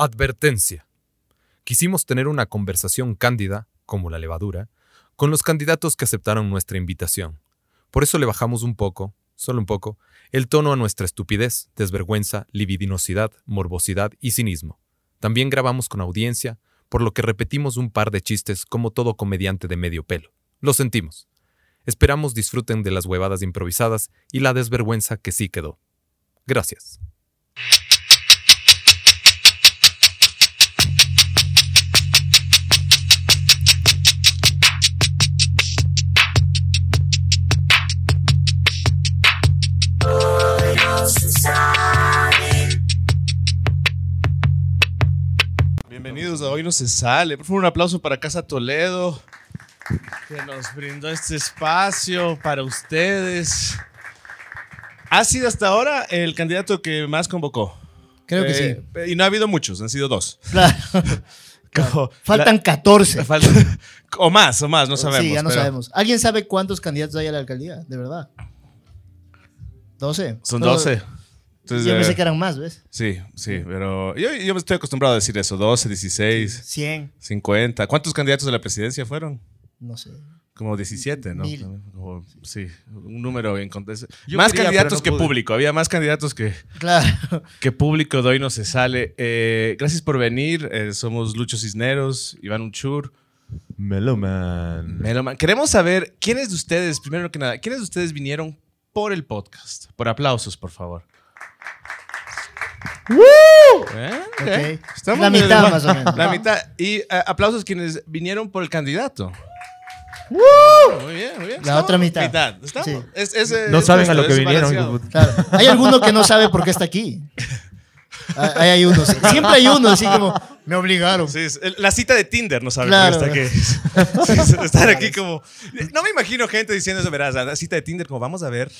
Advertencia. Quisimos tener una conversación cándida, como la levadura, con los candidatos que aceptaron nuestra invitación. Por eso le bajamos un poco, solo un poco, el tono a nuestra estupidez, desvergüenza, libidinosidad, morbosidad y cinismo. También grabamos con audiencia, por lo que repetimos un par de chistes como todo comediante de medio pelo. Lo sentimos. Esperamos disfruten de las huevadas improvisadas y la desvergüenza que sí quedó. Gracias. Bienvenidos a Hoy No Se Sale. Por favor, un aplauso para Casa Toledo, que nos brindó este espacio para ustedes. ¿Ha sido hasta ahora el candidato que más convocó? Creo que Eh, Y no ha habido muchos, han sido dos. Claro. Como Faltan la- 14. falta- o más, o más, no sabemos. sí, ya no pero sabemos. ¿Alguien sabe cuántos candidatos hay a la alcaldía? De verdad. 12. Son No, 12. Entonces, Yo pensé que eran más, ¿ves? Sí, sí, pero yo, yo me estoy acostumbrado a decir eso, 12, 16, 100. 50. ¿Cuántos candidatos a la presidencia fueron? No sé. Como 17, ¿no? Mil. Sí, un número en contexto. Yo Más quería, candidatos no que pude. público, había más candidatos que, Claro. que público de hoy no se sale. Eh, gracias por venir, eh, somos Lucho Cisneros, Iván Unchur. Meloman. Meloman. Queremos saber quiénes de ustedes, primero que nada, quiénes de ustedes vinieron por el podcast. Por aplausos, por favor. ¿Eh? Ok. Estamos La mitad, más o menos. La mitad. Y eh, aplausos quienes vinieron por el candidato. Muy bien, muy bien. La otra mitad. Estamos. Sí. Es- es, eh, No es saben a lo que vinieron. Claro. Hay alguno que no sabe por qué está aquí. Ahí hay uno. Siempre hay uno, así como, me obligaron. Sí, la cita de Tinder no sabe Claro. está aquí. Sí, estar aquí como. No me imagino gente diciendo eso, verás, la cita de Tinder, como vamos a ver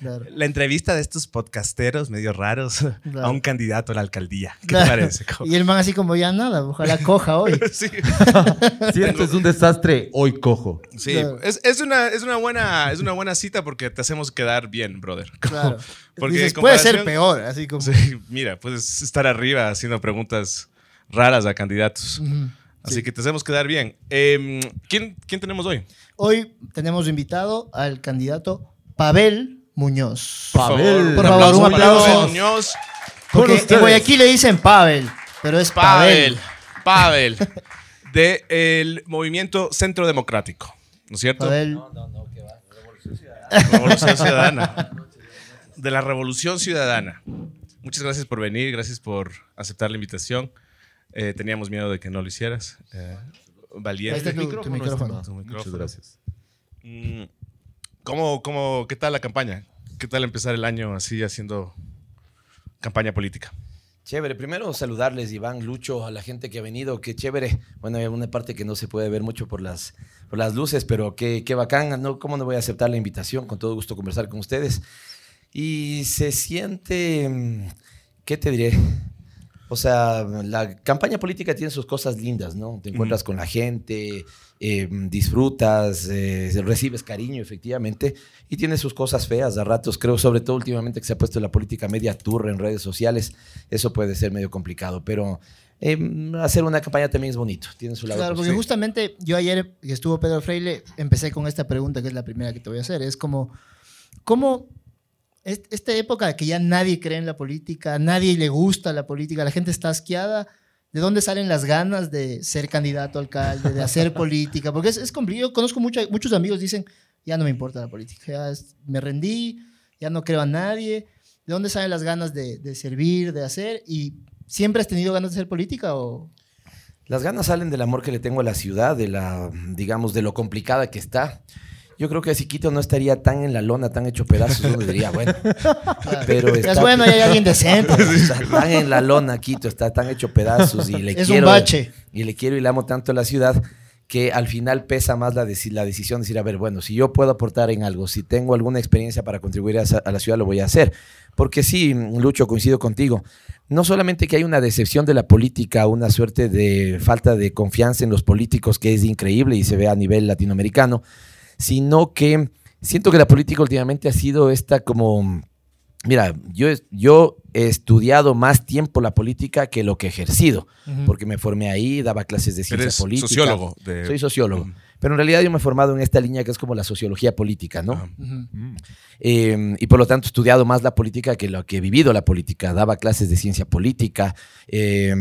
Claro. la entrevista de estos podcasteros medio raros Claro. a un candidato a la alcaldía. ¿Qué Claro. te parece? Como- Y el man así como, ya nada, ojalá coja hoy. Sí. Si esto es un desastre, hoy cojo. Sí, Claro. es, es una, es, una buena, es una buena cita porque te hacemos quedar bien, brother. Como- Claro. Porque Dices, puede ser peor, así como. Sí, mira, puedes estar arriba haciendo preguntas raras a candidatos. Ujú. Así que te hacemos quedar bien. Em, ¿quién, ¿Quién tenemos hoy? Hoy tenemos invitado al candidato Pavel Muñoz. Pavel. Por favor, un aplauso. Pavel Muñoz. Porque en. Guayaquil le dicen Pavel, pero es Pavel. Pavel. Pavel. De el movimiento Centro Democrático. ¿No es cierto? Pavel. Revolución Ciudadana. De la Revolución Ciudadana. Muchas gracias por venir, gracias por aceptar la invitación. Eh, teníamos miedo de que no lo hicieras. Eh, valiente. Ahí está tu- tu micrófono. Tu micrófono. Muchas gracias. Mm, ¿Cómo, cómo, ¿Qué tal la campaña? ¿Qué tal empezar el año así haciendo campaña política? Chévere, primero saludarles, Iván, Lucho, a la gente que ha venido, qué chévere. Bueno, hay una parte que no se puede ver mucho por las, por las luces, pero qué, qué bacán, ¿no? ¿Cómo no voy a aceptar la invitación? Con todo gusto conversar con ustedes. Y se siente, mm, ¿qué te diré? O sea, la campaña política tiene sus cosas lindas, ¿no? Te encuentras con la gente, eh, disfrutas, eh, recibes cariño, efectivamente, y tiene sus cosas feas a ratos. Creo, sobre todo últimamente que se ha puesto la política media turra en redes sociales, eso puede ser medio complicado, pero eh, hacer una campaña también es bonito, tiene su lado. Claro, porque positivo. justamente yo ayer que estuvo Pedro Freile, empecé con esta pregunta que es la primera que te voy a hacer. Es como, ¿cómo esta época que ya nadie cree en la política, nadie le gusta la política, la gente está asqueada? ¿De dónde salen las ganas de ser candidato a alcalde, de hacer política? Porque es, es complicado. Yo conozco mucha- muchos amigos dicen, ya no me importa la política, ya es- me rendí, ya no creo a nadie. ¿De dónde salen las ganas de, de servir, de hacer? ¿Y siempre has tenido ganas de hacer política o...? Las ganas salen del amor que le tengo a la ciudad, de la, digamos, de lo complicada que está. Yo creo que si Quito no estaría tan en la lona, tan hecho pedazos, uno diría, bueno, pero está, es bueno, ya hay alguien decente. está tan en la lona Quito, está tan hecho pedazos y le Es un quiero bache. y le quiero y le amo tanto a la ciudad que al final pesa más la, deci- la decisión de decir, a ver, bueno, si yo puedo aportar en algo, si tengo alguna experiencia para contribuir a, a la ciudad, lo voy a hacer. Porque sí, Lucho, coincido contigo. No solamente que hay una decepción de la política, una suerte de falta de confianza en los políticos que es increíble y se ve a nivel latinoamericano, sino que siento que la política últimamente ha sido esta como Mira, yo, yo he estudiado más tiempo la política que lo que he ejercido, porque me formé ahí, daba clases de ciencia Eres política. sociólogo. de- Soy sociólogo. Pero en realidad yo me he formado en esta línea que es como la sociología política, ¿no? Ujú. Eh, y por lo tanto he estudiado más la política que lo que he vivido la política. Daba clases de ciencia política. eh,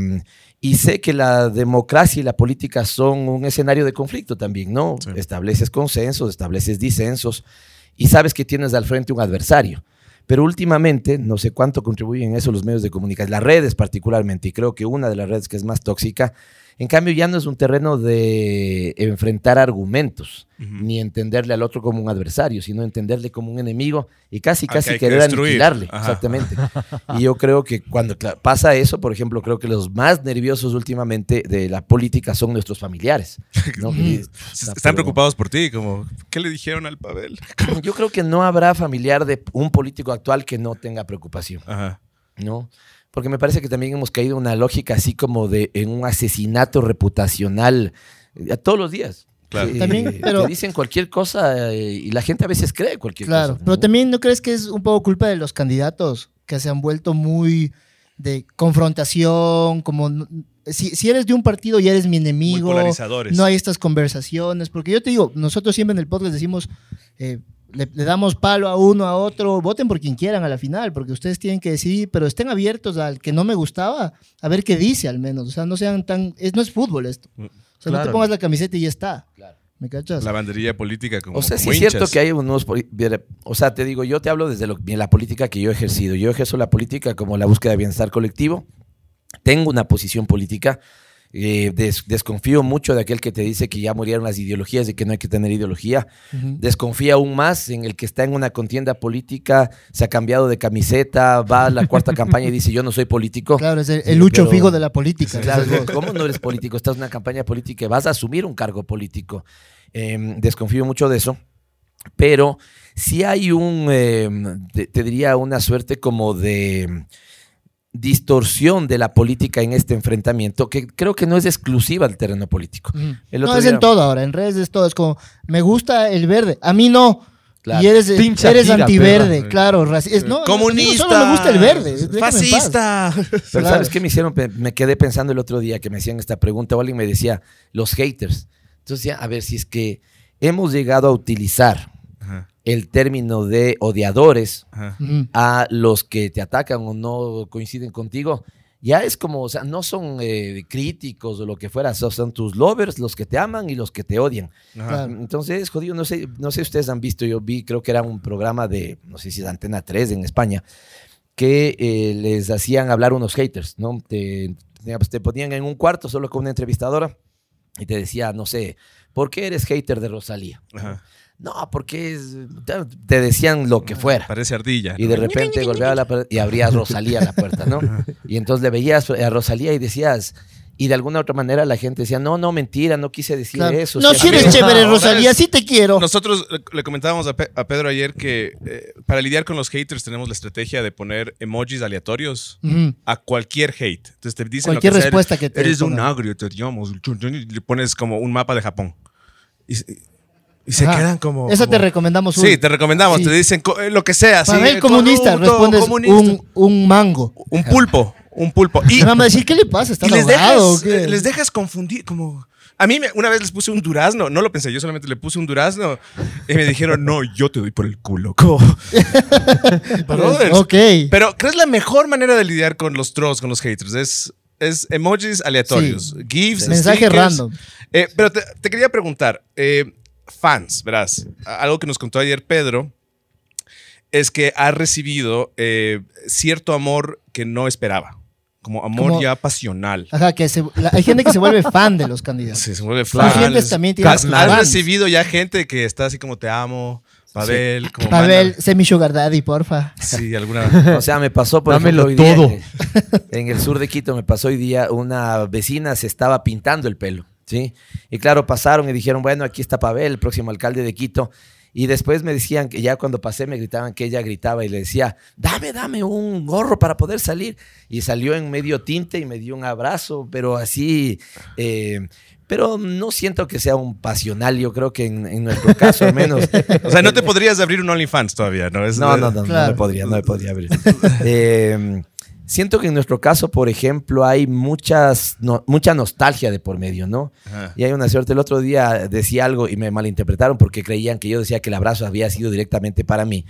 y sé que la democracia y la política son un escenario de conflicto también, ¿no? Sí. Estableces consensos, estableces disensos y sabes que tienes al frente un adversario. Pero últimamente, no sé cuánto contribuyen eso los medios de comunicación, las redes particularmente, y creo que una de las redes que es más tóxica, en cambio ya no es un terreno de enfrentar argumentos, Ujú. ni entenderle al otro como un adversario, sino entenderle como un enemigo y casi, que casi que querer destruir. aniquilarle. Ajá. Exactamente. Y yo creo que cuando pasa eso, por ejemplo, creo que los más nerviosos últimamente de la política son nuestros familiares. ¿no? Que- Están pero- preocupados por ti, como, ¿qué le dijeron al Pavel? Yo creo que no habrá familiar de un político actual que no tenga preocupación. Ajá. ¿no? Porque me parece que también hemos caído en una lógica así como de en un asesinato reputacional eh, a todos los días. Claro. Eh, También, pero- te dicen cualquier cosa eh, y la gente a veces cree cualquier Claro, cosa. pero ¿no? también no crees que es un poco culpa de los candidatos que se han vuelto muy de confrontación, como si, si eres de un partido y eres mi Muy enemigo, polarizadores. no hay estas conversaciones, porque yo te digo, nosotros siempre en el podcast decimos, eh, le, le damos palo a uno, a otro, voten por quien quieran a la final, porque ustedes tienen que decidir, pero estén abiertos al que no me gustaba, a ver qué dice al menos, o sea, no sean tan, es, no es fútbol esto, o sea, no te pongas la camiseta y ya está, Claro. ¿me cachas? La banderilla política como O sea, sí como es cierto que hay unos... O sea, te digo, yo te hablo desde lo- la política que yo he ejercido. Yo ejerzo la política como la búsqueda de bienestar colectivo. Tengo una posición política. Eh, des- desconfío mucho de aquel que te dice que ya murieron las ideologías y que no hay que tener ideología. Ujú. Desconfía aún más en el que está en una contienda política, se ha cambiado de camiseta, va a la cuarta campaña y dice yo no soy político. Claro, es el, el lucho pero- fijo de la política. Claro. ¿Cómo no eres político? Estás en una campaña política y vas a asumir un cargo político. Eh, desconfío mucho de eso. Pero sí hay un, eh, te, te diría, una suerte como de distorsión de la política en este enfrentamiento que creo que no es exclusiva del terreno político. El No, es día- en todo ahora, en redes es todo. Es como, me gusta el verde, a mí no. Claro. Y eres, Pincha eres tira, antiverde, perra. claro. raci- es- no, no, Comunista. Solo me gusta el verde. Fascista. Pero Claro. ¿sabes qué me hicieron? Me quedé pensando el otro día que me hacían esta pregunta o alguien me decía, los haters. Entonces ya, a ver si es que hemos llegado a utilizar el término de odiadores ajá. A los que te atacan o no coinciden contigo, ya es como, o sea, no son eh, críticos o lo que fuera, so- son tus lovers los que te aman y los que te odian. Ajá. Entonces, jodido, no sé, no sé si ustedes han visto, yo vi, creo que era un programa de, no sé si es Antena 3 en España, que eh, les hacían hablar unos haters, ¿no? Te, te ponían en un cuarto solo con una entrevistadora y te decía, no sé, ¿por qué eres hater de Rosalía? Ajá. No, porque es, te decían lo que fuera. Parece ardilla. Y ¿no? de repente golpeaba la pared y abría Rosalía la puerta, ¿no? Y entonces le veías a Rosalía y decías, y de alguna otra manera la gente decía, no, no, mentira, no quise decir Claro. eso. No, o sea, si eres chévere, no, Rosalía, sí te quiero. Nosotros le, comentábamos a, Pe- a Pedro ayer que eh, para lidiar con los haters tenemos la estrategia de poner emojis aleatorios a cualquier hate. Entonces te dicen lo Cualquier que sea, respuesta que te Eres un agrio, te odiamos. y Le pones como un mapa de Japón. Y, y se Ajá. quedan como... Esa como- te recomendamos. Sí, un- te recomendamos. Sí. Te dicen eh, lo que sea. Para sí, ver comunista, corrupto, respondes comunista. un, un mango. Un pulpo. Un pulpo. Y, van a decir, ¿qué le pasa? ¿Está y les, dejas, eh, les dejas confundir, como... A mí me- una vez les puse un durazno, no lo pensé, yo solamente le puse un durazno y me dijeron, no, yo te doy por el culo. Brothers. Ok. Pero ¿crees la mejor manera de lidiar con los trolls, con los haters? Es, es emojis aleatorios, GIFs, Mensaje stickers. random. Eh, pero te, te quería preguntar, eh, fans, verás, algo que nos contó ayer Pedro es que ha recibido eh, cierto amor que no esperaba, como amor Como- ya pasional. Ajá, que se- la- hay gente que se vuelve fan de los candidatos. Sí, se vuelve Los fan. clientes también tienen Has, has recibido ya gente que está así como te amo, Pavel, como Pavel, manda- sé mi sugar daddy, porfa. Sí, alguna. O sea, me pasó, por Dámelo ejemplo, hoy día todo. En el sur de Quito me pasó hoy día, una vecina se estaba pintando el pelo, ¿sí? Y claro, pasaron y dijeron, bueno, aquí está Pavel, el próximo alcalde de Quito. Y después me decían que ya cuando pasé me gritaban que ella gritaba y le decía, dame, dame un gorro para poder salir. Y salió en medio tinte y me dio un abrazo, pero así... eh, pero no siento que sea un pasional, yo creo que en, en nuestro caso al menos. O sea, no te podrías abrir un OnlyFans todavía, ¿no? Es- No, no, no, no me podría, no me podría abrir. Eh, siento que en nuestro caso, por ejemplo, hay muchas, no- mucha nostalgia de por medio, ¿no? Ajá. Y hay una suerte. El otro día decía algo y me malinterpretaron porque creían que yo decía que el abrazo había sido directamente para mí.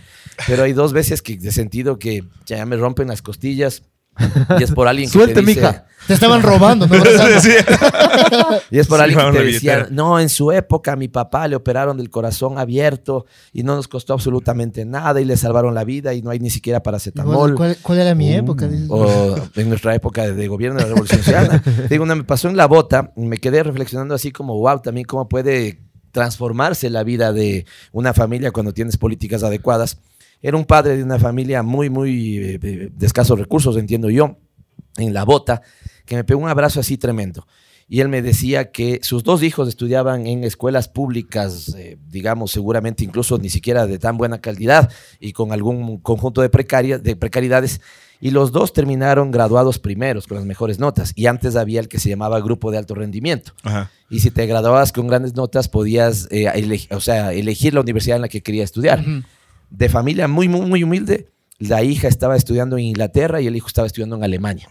Pero hay dos veces que he sentido que ya me rompen las costillas y es por alguien que Suelte, te dice, mija. Te estaban robando, ¿no? Sí. Y es por Sí, alguien que te decía, no, en su época a mi papá le operaron del corazón abierto y no nos costó absolutamente nada y le salvaron la vida y no hay ni siquiera paracetamol. ¿Cuál, cuál era mi época? O en nuestra época de gobierno de la Revolución Ciudadana. Digo, una me pasó en la bota, me quedé reflexionando así como, wow, también cómo puede transformarse la vida de una familia cuando tienes políticas adecuadas. Era un padre de una familia muy, muy eh, de de escasos recursos, entiendo yo, en la bota, que me pegó un abrazo así tremendo. Y él me decía que sus dos hijos estudiaban en escuelas públicas, eh, digamos, seguramente incluso ni siquiera de tan buena calidad y con algún conjunto de, precaria- de precariedades. Y los dos terminaron graduados primeros con las mejores notas. Y antes había el que se llamaba grupo de alto rendimiento. Ajá. Y si te graduabas con grandes notas, podías eh, elegi- o sea, elegir la universidad en la que querías estudiar. Ujú. De familia muy, muy, muy humilde, la hija estaba estudiando en Inglaterra y el hijo estaba estudiando en Alemania.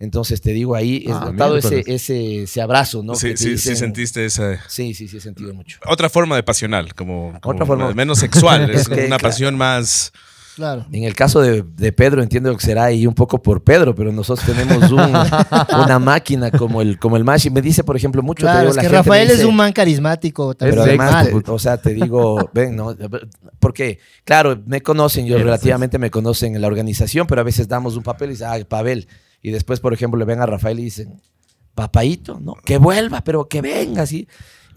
Entonces te digo, ahí es Ah, notado ese, miércoles. ese, ese abrazo, ¿no? Sí, sí, sí sentiste esa... Sí, sí, sí, he sentido mucho. Otra forma de pasional, como, como Otra forma. menos sexual, es Es que, una claro. pasión más... Claro. En el caso de, de Pedro, entiendo que será ahí un poco por Pedro, pero nosotros tenemos un- una máquina como el, como el Mashi. Me dice, por ejemplo, mucho. Claro, digo, es la que gente Rafael es un man carismático. Pero también. además, Mal. te- o sea, te digo, ven, ¿no? Porque, claro, me conocen, yo relativamente me conocen en la organización, pero a veces damos un papel y dicen, ah, Pavel. Y después, por ejemplo, le ven a Rafael y dicen, papaito, ¿no? Que vuelva, pero que venga, así.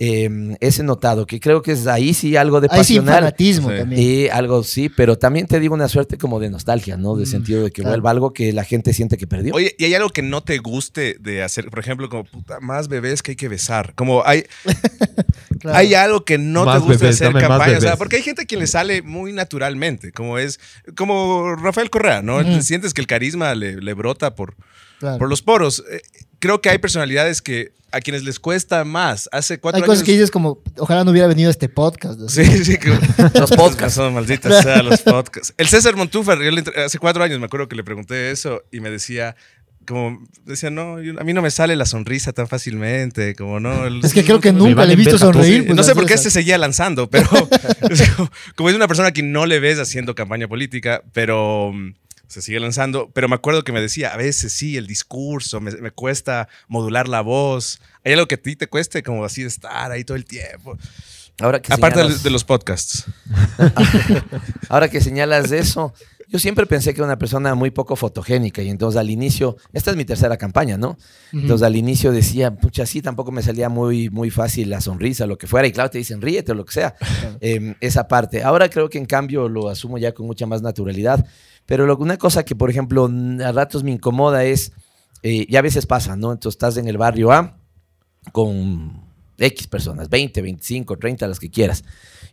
Eh, ese notado, que creo que es ahí sí algo de sí pasional. fanatismo Sí. también. Y algo sí, pero también te digo una suerte como de nostalgia, ¿no? De Mm, sentido de que claro. vuelva algo que la gente siente que perdió. Oye, ¿y hay algo que no te guste de hacer? Por ejemplo, como, puta, más bebés que hay que besar. Como hay, Claro. hay algo que no Más te gusta bebés, hacer campaña. O sea, bebés. porque hay gente a quien le sale muy naturalmente, como es, como Rafael Correa, ¿no? Sientes que el carisma le, le brota por, Claro. por los poros. Creo que hay personalidades que a quienes les cuesta más. Hace cuatro Hay años. cosas que dices como, ojalá no hubiera venido este podcast. Sí, sí, que Los podcasts. Son malditas sea los podcasts. El César Montúfar, yo le hace cuatro años me acuerdo que le pregunté eso y me decía, como, decía, no, yo- a mí no me sale la sonrisa tan fácilmente, como no. el- Es que creo que nunca le he visto sonreír. Pues, no sé por qué este seguía lanzando, pero es como, como es una persona que no le ves haciendo campaña política, pero se sigue lanzando. Pero me acuerdo que me decía, a veces sí, el discurso, me, me cuesta modular la voz. ¿Hay algo que a ti te cueste como así de estar ahí todo el tiempo? Ahora que Aparte de, señalas- de los podcasts. Ahora que señalas eso, yo siempre pensé que era una persona muy poco fotogénica y entonces al inicio, esta es mi tercera campaña, ¿no? Entonces al inicio decía, pucha, sí, tampoco me salía muy, muy fácil la sonrisa, lo que fuera, y claro, te dicen, ríete o lo que sea, eh, esa parte. Ahora creo que en cambio lo asumo ya con mucha más naturalidad, pero lo- una cosa que, por ejemplo, a ratos me incomoda es, eh, y a veces pasa, ¿no? Entonces estás en el barrio A con X personas, 20, 25, 30, las que quieras.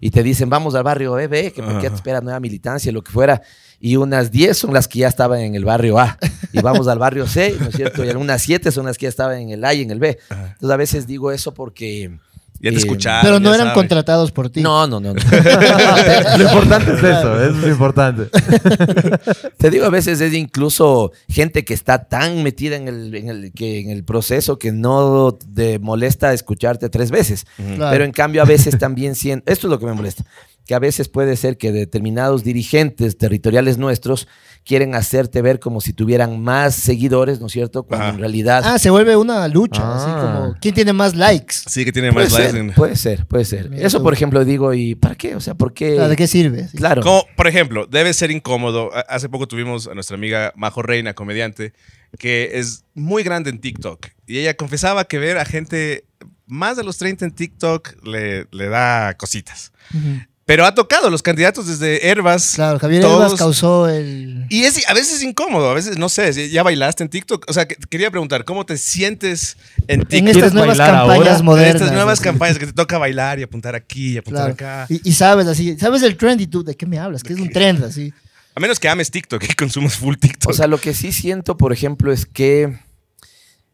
Y te dicen, vamos al barrio B, ve, que porque te espera nueva militancia, lo que fuera. Y unas 10 son las que ya estaban en el barrio A. Y vamos al barrio C, ¿no es cierto? Y algunas 7 son las que ya estaban en el A y en el B. Entonces a veces digo eso porque... Ya te eh, escucharon. Pero no eran sabes. contratados por ti. No, no, no. no. Lo importante es eso, eso es importante. Te digo, a veces es incluso gente que está tan metida en el, en el, que, en el proceso que no te molesta escucharte tres veces. Claro. Pero en cambio a veces también siento, esto es lo que me molesta, que a veces puede ser que determinados dirigentes territoriales nuestros quieren hacerte ver como si tuvieran más seguidores, ¿no es cierto? Cuando Ajá. en realidad... Ah, se vuelve una lucha, Ah. así como, ¿quién tiene más likes? Sí, que tiene puede, más likes. ser, puede ser, puede ser. Mira Eso, tú. por ejemplo, digo, ¿y para qué? O sea, ¿por qué? Claro, ¿De qué sirve? Sí. Claro. Como, por ejemplo, debe ser incómodo. Hace poco tuvimos a nuestra amiga Majo Reina, comediante, que es muy grande en TikTok. Y ella confesaba que ver a gente más de los 30 en TikTok le, le da cositas. Ujú. Pero ha tocado los candidatos desde Herbas. Claro, Javier todos- Elvas causó el... Y es, a veces es incómodo, a veces, no sé, ya bailaste en TikTok. O sea, que- quería preguntar, ¿cómo te sientes en En TikTok? estas ¿Quieres nuevas campañas ahora? En modernas. estas nuevas así. campañas que te toca bailar y apuntar aquí y apuntar Claro. acá. Y, y sabes así, sabes el trend y tú, ¿de qué me hablas? ¿Qué es un trend así? A menos que ames TikTok y consumas full TikTok. O sea, lo que sí siento, por ejemplo, es que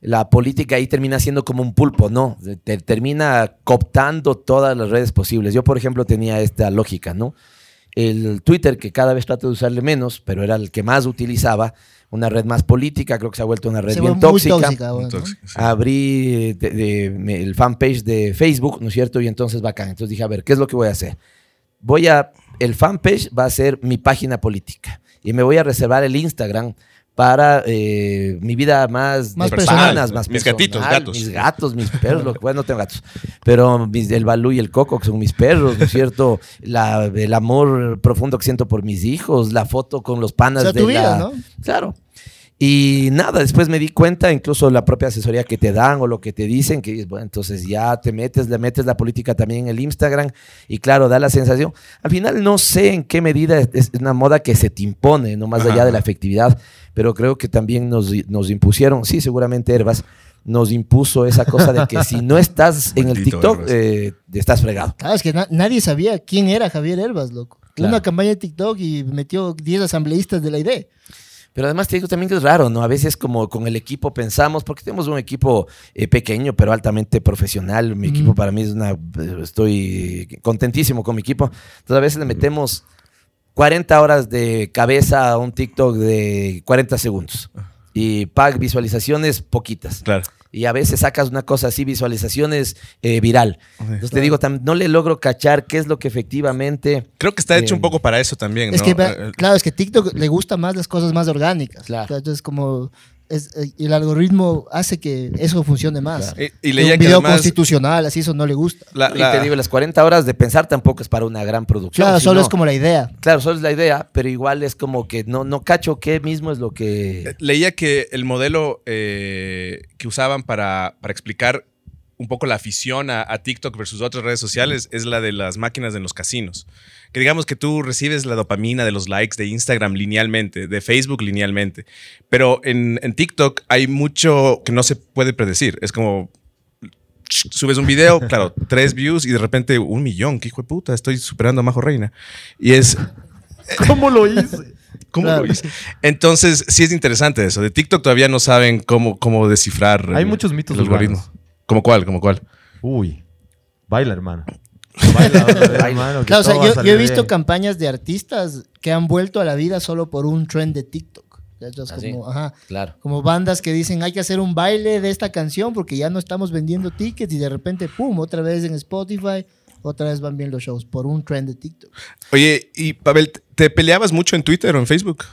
la política ahí termina siendo como un pulpo, ¿no? Te- termina cooptando todas las redes posibles. Yo, por ejemplo, tenía esta lógica, ¿no? El Twitter, que cada vez trato de usarle menos, pero era el que más utilizaba, una red más política, creo que se ha vuelto una red Se bien tóxica. tóxica ahora, ¿no? Tóxico, sí. Abrí de- de- me- el fanpage de Facebook, ¿no es cierto? Y entonces bacán. Entonces dije, a ver, ¿qué es lo que voy a hacer? Voy a, el fanpage va a ser mi página política y me voy a reservar el Instagram para eh, mi vida más, Más de personal. personas, más Mis personal, gatitos, gatos. mis gatos, mis perros, lo- bueno, no tengo gatos, pero mis- el Balú y el Coco que son mis perros, ¿no es cierto? La- el amor profundo que siento por mis hijos, la foto con los O panas sea, de tu vida, la- ¿no? Claro. Y nada, después me di cuenta, incluso la propia asesoría que te dan o lo que te dicen, que dices, bueno, entonces ya te metes, le metes la política también en el Instagram y claro, da la sensación. Al final no sé en qué medida es- una moda que se te impone, no más Ajá. allá de la efectividad, pero creo que también nos, nos impusieron, sí, seguramente Herbas, nos impuso esa cosa de que si no estás en el TikTok, Herbas. eh, estás fregado. Claro, es que na- nadie sabía quién era Javier Elvas, loco. Claro. Una campaña de TikTok y metió 10 asambleístas de la ID. Pero además te digo también que es raro, ¿no? A veces como con el equipo pensamos, porque tenemos un equipo eh, pequeño, pero altamente profesional. Mi equipo para mí es una... Estoy contentísimo con mi equipo. Entonces a veces le metemos 40 horas de cabeza a un TikTok de 40 segundos. Y pack visualizaciones poquitas. Claro. Y a veces sacas una cosa así, visualizaciones eh, viral. Entonces te digo, no le logro cachar qué es lo que efectivamente... Creo que está hecho Eh, un poco para eso también, Es ¿no? que, Eh, claro, es que TikTok le gusta más las cosas más orgánicas. Claro. Entonces, como es, eh, el algoritmo hace que eso funcione más. Claro. Y, y leía un que video además constitucional, así eso no le gusta. la- Y te digo, las 40 horas de pensar tampoco es para una gran producción. Claro, solo es como la idea. Claro, solo es la idea, pero igual es como que no, no cacho qué mismo es lo que... leía que el modelo eh, que usaban para, para explicar un poco la afición a, a TikTok versus otras redes sociales es la de las máquinas en los casinos. Que digamos que tú recibes la dopamina de los likes de Instagram linealmente, de Facebook linealmente, pero en, en TikTok hay mucho que no se puede predecir. Es como subes un video, claro, tres views y de repente un millón. ¿Qué hijo de puta? Estoy superando a Majo Reina. Y es, ¿Cómo lo hice? ¿Cómo Claro. lo hice? Entonces, sí es interesante eso. De TikTok todavía no saben cómo, cómo descifrar. Hay el- muchos mitos el algoritmo. ¿Cómo cuál? ¿Cómo cuál? Uy. Baila, hermano. Baila, hermano. que Claro, o sea, todo va a yo, yo salir he visto bien. campañas de artistas que han vuelto a la vida solo por un trend de TikTok. Ya, ya es ¿Ah, sí? como, ajá, Claro. como bandas que dicen hay que hacer un baile de esta canción porque ya no estamos vendiendo tickets y de repente, pum, otra vez en Spotify, otra vez van bien los shows por un trend de TikTok. Oye, y Pavel, ¿te peleabas mucho en Twitter o en Facebook?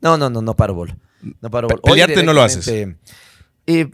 No, no, no, no paro bola. No paro Pe- bola. Hoy pelearte no lo haces. directamente, eh,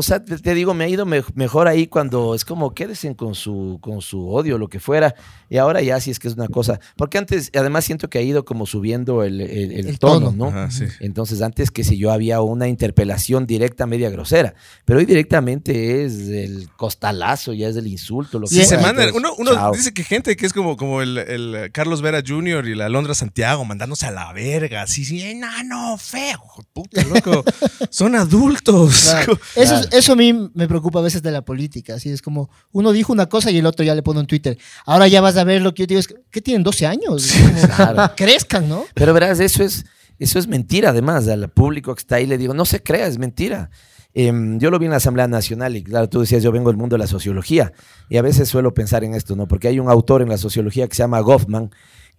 o sea, te, te digo, me ha ido me- mejor ahí cuando es como quédense con su, con su odio, lo que fuera. Y ahora ya sí es que es una cosa. Porque antes, además siento que ha ido como subiendo el, el- el El tono, tono. ¿no? Ajá, sí. Entonces, antes que si yo había una interpelación directa, media grosera. Pero hoy directamente es el costalazo, ya es el insulto. Lo que Sí, se fuera. mandan. Uno, uno chao. dice que gente que es como, como el, el Carlos Vera Jr. y la Alondra Santiago mandándose a la verga. Así, sí, enano, feo. Puta, loco. Son adultos. Claro. Eso, es- eso a mí me preocupa a veces de la política. Así es como uno dijo una cosa y el otro ya le pone en Twitter. Ahora ya vas a ver lo que yo digo. Es, que, ¿Qué tienen 12 años? Claro. Crezcan, ¿no? Pero verás, eso es, eso es mentira, además. Al público que está ahí le digo, no se crea, es mentira. Em, yo lo vi en la Asamblea Nacional y claro, tú decías, yo vengo del mundo de la sociología y a veces suelo pensar en esto, ¿no? Porque hay un autor en la sociología que se llama Goffman,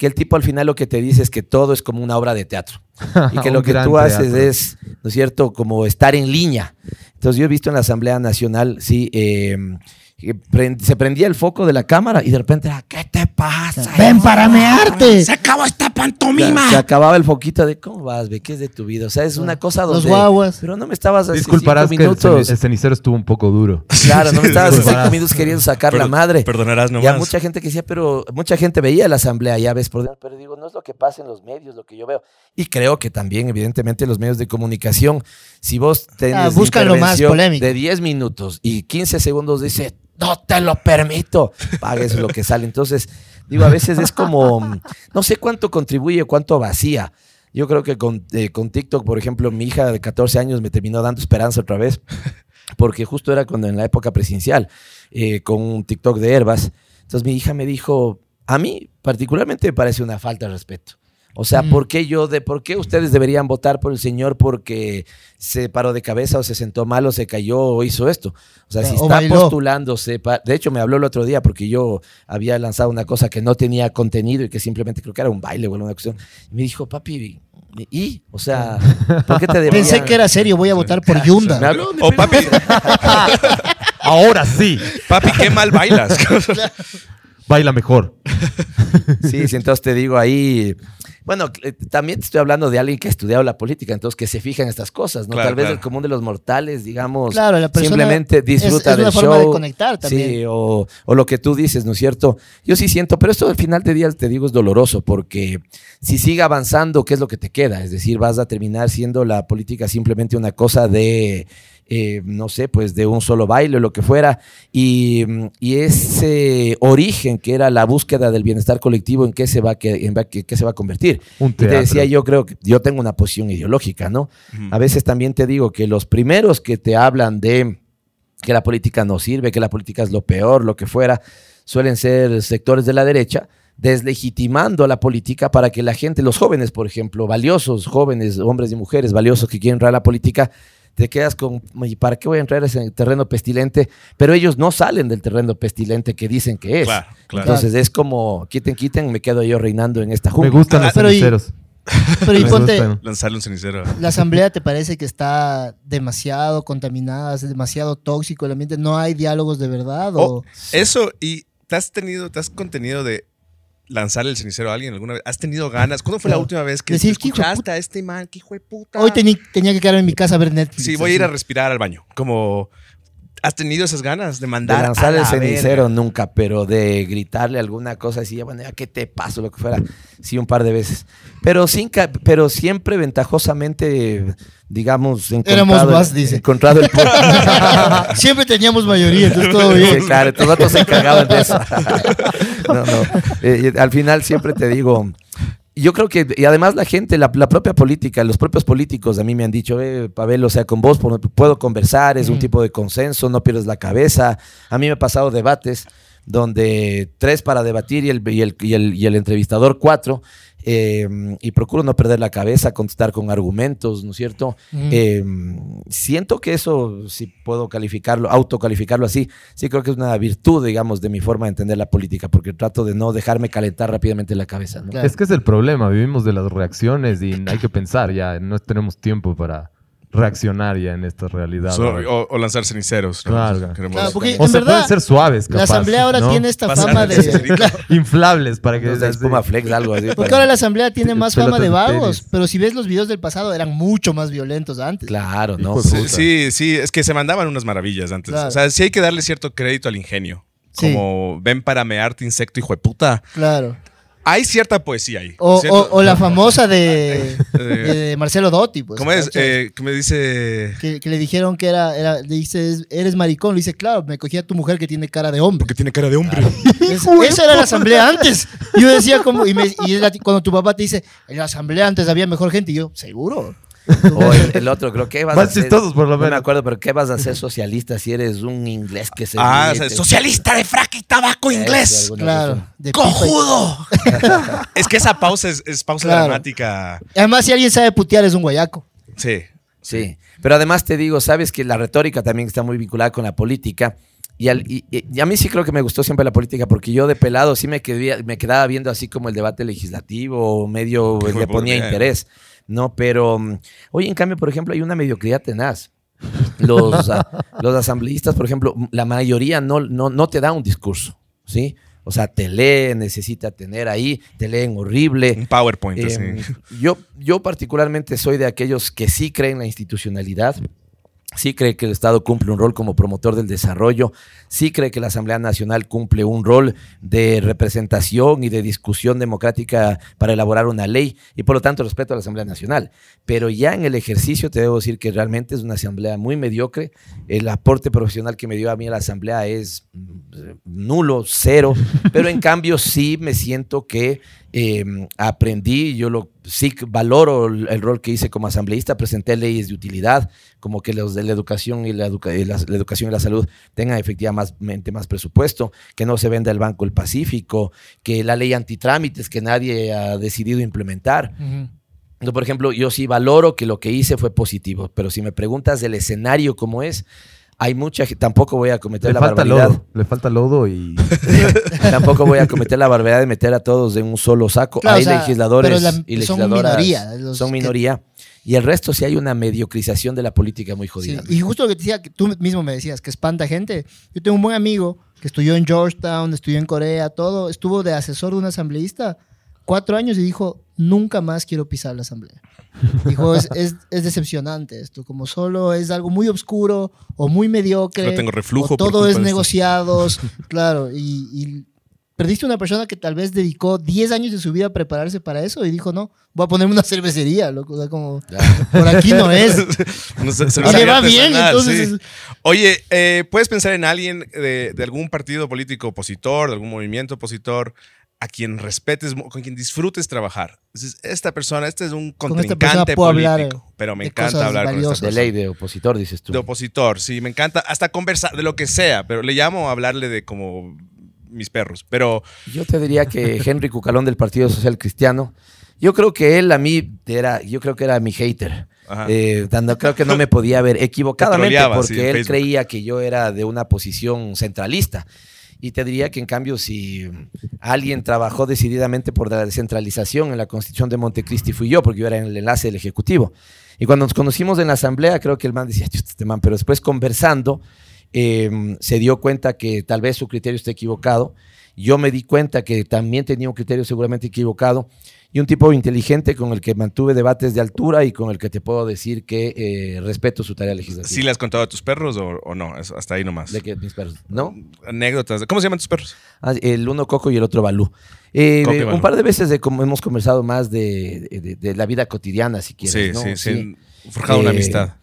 que el tipo al final lo que te dice es que todo es como una obra de teatro y que lo que tú haces teatro. es, ¿no es cierto?, como estar en línea. Entonces yo he visto en la Asamblea Nacional, sí, em, que se prendía el foco de la cámara y de repente era, ¿qué te pasa? Ven para mearte. Se acabó esta pantomima. Se acababa el foquito de cómo vas, ve, qué es de tu vida. O sea, es una cosa donde. Los guaguas. Pero no me estabas hace Disculparás cinco que el, minutos. ceni- el cenicero estuvo un poco duro. Claro, no me estabas hace cinco minutos queriendo sacar la madre. Perdonarás Y nomás. a mucha gente que decía, pero mucha gente veía la asamblea, ya ves, por dentro, pero digo, no es lo que pasa en los medios, lo que yo veo. Y creo que también, evidentemente, los medios de comunicación, si vos tenés Ah, buscan lo más polémico. de 10 minutos y 15 segundos dice, no te lo permito, paga eso es lo que sale. Entonces, Digo, a veces es como, no sé cuánto contribuye, cuánto vacía. Yo creo que con, eh, con TikTok, por ejemplo, mi hija de 14 años me terminó dando esperanza otra vez, porque justo era cuando en la época presidencial, eh, con un TikTok de herbas. Entonces mi hija me dijo, a mí particularmente me parece una falta de respeto. O sea, Mm. ¿por qué yo, de por qué ustedes deberían votar por el señor porque se paró de cabeza o se sentó mal o se cayó o hizo esto? O sea, si O está postulándose, pa- de hecho me habló el otro día porque yo había lanzado una cosa que no tenía contenido y que simplemente creo que era un baile o alguna cuestión. Y me dijo, papi, ¿y? O sea, ¿por qué te deberían? Pensé que era serio, voy a votar por Yunda. O pegó. papi, Ahora sí. papi, qué mal bailas. Baila mejor. Sí, sí, entonces te digo ahí. Bueno, eh, también te estoy hablando de alguien que ha estudiado la política, entonces que se fija en estas cosas, ¿no? Claro, Tal vez claro. el común de los mortales, digamos, Claro, la persona simplemente es- disfruta es una del forma show. de conectar también. Sí, o, o lo que tú dices, ¿no es cierto? Yo sí siento, pero esto al final de día te digo es doloroso, porque si sigue avanzando, ¿qué es lo que te queda? Es decir, vas a terminar siendo la política simplemente una cosa de, eh, no sé, pues de un solo baile o lo que fuera, y, y ese origen que era la búsqueda del bienestar colectivo, ¿en qué se va, que, en qué se va a convertir? Un Y te decía, yo creo que yo tengo una posición ideológica, ¿no? A veces también te digo que los primeros que te hablan de que la política no sirve, que la política es lo peor, lo que fuera, suelen ser sectores de la derecha, deslegitimando a la política para que la gente, los jóvenes, por ejemplo, valiosos, jóvenes, hombres y mujeres valiosos que quieren entrar a la política, te quedas con, ¿y para qué voy a entrar a ese terreno pestilente? Pero ellos no salen del terreno pestilente que dicen que es. Claro, claro. Entonces es como, quiten, quiten, me quedo yo reinando en esta Me jungla. gustan Ah, los ceniceros. Pero y Me ponte. Lanzarle un cenicero. ¿la asamblea te parece que está demasiado contaminada, es demasiado tóxico el ambiente? ¿No hay diálogos de verdad? Oh, O... Eso, y te has tenido, te has contenido de lanzar el cenicero a alguien alguna vez. ¿Has tenido ganas? ¿Cuándo fue la última vez que Decir, "¿Qué hijo de escuchaste puta?" a este man? ¿Qué hijo de puta? Hoy tenía que quedarme en mi casa a ver Netflix. Sí, voy a ir a respirar al baño. Como, ¿has tenido esas ganas de De mandar lanzar a el la cenicero verga? nunca, pero de gritarle alguna cosa así, ya bueno, ya qué te paso, lo que fuera, sí, un par de veces. Pero, sin pero siempre ventajosamente, digamos, encontrado, Éramos el- más, dice. encontrado el pu- Siempre teníamos mayoría, entonces todo Sí, bien. claro, estos datos se encargaban de eso. no, no. Eh, al final siempre te digo, yo creo que, y además la gente, la, la propia política, los propios políticos a mí me han dicho, eh, Pavel, o sea, con vos puedo conversar, es un tipo de consenso, no pierdes la cabeza. A mí me ha pasado debates donde tres para debatir y el, y el, y el, y el entrevistador cuatro. Eh, y procuro no perder la cabeza, contestar con argumentos, ¿no es cierto? Mm. Eh, siento que eso, si puedo calificarlo, autocalificarlo así, sí creo que es una virtud, digamos, de mi forma de entender la política, porque trato de no dejarme calentar rápidamente la cabeza. ¿no? Claro. Es que es el problema, vivimos de las reacciones y hay que pensar ya, no tenemos tiempo para reaccionar ya en esta realidad. So- o, o lanzar ceniceros. ¿no? Claro. Queremos- Claro, porque- o en se verdad, pueden ser suaves, La capaz, asamblea ahora ¿no? tiene esta fama de... Claro, inflables para que Entonces, espuma flex, algo así. porque para- ahora la asamblea tiene más fama de vagos, tenis. pero si ves los videos del pasado eran mucho más violentos antes. Claro, ¿no? Hijo Sí, sí, sí, es que se mandaban unas maravillas antes. Claro. O sea, sí hay que darle cierto crédito al ingenio. Sí. Como ven para mearte insecto, hijo de puta. Claro. Hay cierta poesía ahí. O, ¿cierto? o- o la famosa de, Eh, de Marcelo Dotti. Pues, ¿Cómo es? Eh, que me dice. que, que le dijeron que era, era le dice, eres maricón. Le dice, claro, me cogí a tu mujer que tiene cara de hombre. Porque tiene cara de hombre. Es- esa era la asamblea antes. Yo decía como, y, me- y es la- cuando tu papá te dice, en la asamblea antes había mejor gente, y yo, seguro. O el, el otro, creo que vas a Más hacer. chistosos, por lo No me menos. acuerdo, pero ¿qué vas a hacer socialista si eres un inglés que se. Ah, o sea, socialista de fraca y tabaco Eso, inglés. alguna Claro. cosa. de pipa y- ¡Cojudo! es que esa pausa es, es pausa Claro. dramática. Además, si alguien sabe putear, es un guayaco. Sí. Sí, pero además te digo, sabes que la retórica también está muy vinculada con la política. Y, al- y- y- y a mí sí creo que me gustó siempre la política, porque yo de pelado sí me, quedé- me quedaba viendo así como el debate legislativo, medio le ponía interés, ¿no? Pero mm, hoy en cambio, por ejemplo, hay una mediocridad tenaz. Los, a- los asambleístas, por ejemplo, la mayoría no, no, no te da un discurso, ¿sí? O sea, te leen, necesita tener ahí, te leen horrible. Un PowerPoint, Eh, así. yo, yo particularmente soy de aquellos que sí creen en la institucionalidad sí cree que el Estado cumple un rol como promotor del desarrollo, sí cree que la Asamblea Nacional cumple un rol de representación y de discusión democrática para elaborar una ley y por lo tanto respeto a la Asamblea Nacional. Pero ya en el ejercicio te debo decir que realmente es una Asamblea muy mediocre. El aporte profesional que me dio a mí la Asamblea es mm, nulo, cero, pero en cambio sí me siento que eh, aprendí, yo lo sí valoro el, el, rol que hice como asambleísta, presenté leyes de utilidad, como que los de la educación y la, educa y la, la educación y la salud tengan efectivamente más presupuesto, que no se venda el Banco del Pacífico, que la ley antitrámites que nadie ha decidido implementar. Uh -huh. Entonces, por ejemplo, yo sí valoro que lo que hice fue positivo, pero si me preguntas del escenario cómo es, hay mucha tampoco voy a cometer le la falta barbaridad. Lodo, le falta lodo y tampoco voy a cometer la barbaridad de meter a todos en un solo saco. Claro, hay o sea, legisladores la, y legisladoras son minoría. Son minoría que... y el resto sí hay una mediocrización de la política muy jodida. Sí, y justo lo que te decía, que tú mismo me decías, que espanta gente. Yo tengo un buen amigo que estudió en Georgetown, estudió en Corea, todo, estuvo de asesor de un asambleísta cuatro años y dijo, nunca más quiero pisar la asamblea. Dijo, es, es, es, decepcionante esto, como solo es algo muy oscuro o muy mediocre. No tengo reflujo. O todo es negociados, claro, y, y, perdiste una persona que tal vez dedicó 10 años de su vida a prepararse para eso y dijo, no, voy a ponerme una cervecería, loco, o sea, como, por aquí no es. no sé, y le va bien, entonces... Sí. Oye, eh, ¿puedes pensar en alguien de, de algún partido político opositor, de algún movimiento opositor, a quien respetes, con quien disfrutes trabajar. Entonces, esta persona, este es un contrincante político, hablar, pero me encanta hablar valiosas. con esta De ley de opositor, dices tú. De opositor, sí, me encanta hasta conversar de lo que sea, pero le llamo a hablarle de como mis perros, pero... Yo te diría que Henry Cucalón del Partido Social Cristiano, yo creo que él a mí era, yo creo que era mi hater. Eh, no, creo que no me podía ver equivocadamente porque sí, él creía que yo era de una posición centralista. Y te diría que en cambio si alguien trabajó decididamente por la descentralización en la constitución de Montecristi fui yo, porque yo era el enlace del Ejecutivo. Y cuando nos conocimos en la asamblea, creo que el man decía, este man, pero después conversando, eh, se dio cuenta que tal vez su criterio esté equivocado. Yo me di cuenta que también tenía un criterio seguramente equivocado y un tipo inteligente con el que mantuve debates de altura y con el que te puedo decir que eh, respeto su tarea legislativa. ¿Sí le has contado a tus perros o, o no? Es hasta ahí nomás. ¿De qué mis perros? ¿No? Anécdotas. ¿Cómo se llaman tus perros? Ah, el uno Coco y el otro Balú. Eh, de, un par de veces de, como hemos conversado más de, de, de, la vida cotidiana, si quieres. Sí, ¿no? sí, sí. Forjado eh, una amistad.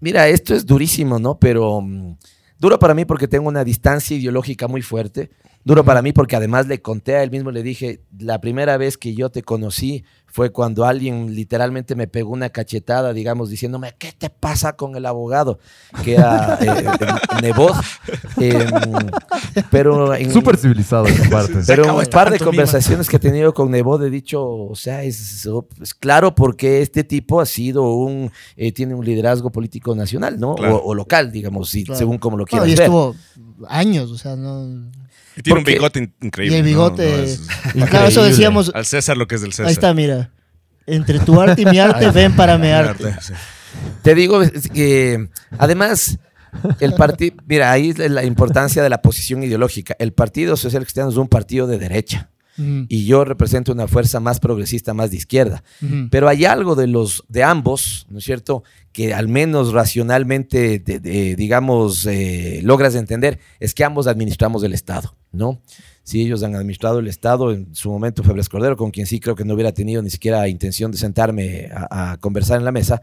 Mira, esto es durísimo, ¿no? Pero um, duro para mí porque tengo una distancia ideológica muy fuerte. Duro para mí porque además le conté a él mismo, le dije, la primera vez que yo te conocí fue cuando alguien literalmente me pegó una cachetada, digamos, diciéndome, ¿qué te pasa con el abogado? Que era eh. Eh, pero Súper civilizado esa parte. Pero un par de conversaciones que he tenido con Nebot he dicho, o sea, es, es claro porque este tipo ha sido un, eh, tiene un liderazgo político nacional, ¿no? Claro. O, o, local, digamos, si, Claro. según como lo No, quieras y ver. estuvo años, o sea, no. Y tiene Porque- un bigote in- increíble. Y el ¿no? bigote. No, es- claro, eso decíamos. al César lo que es del César. Ahí está, mira. Entre tu arte y mi arte, ven para mi arte. Sí. Te digo que además el partido, mira, ahí es la importancia de la posición ideológica. El Partido Social Cristiano es un partido de derecha Ujú, y yo represento una fuerza más progresista, más de izquierda. ujú. Pero hay algo de los de ambos, ¿no es cierto? Que al menos racionalmente, de- de- digamos, eh, logras entender, es que ambos administramos el Estado, ¿no? Si ellos han administrado el Estado, en su momento Febres Cordero, con quien sí creo que no hubiera tenido ni siquiera intención de sentarme a, a conversar en la mesa,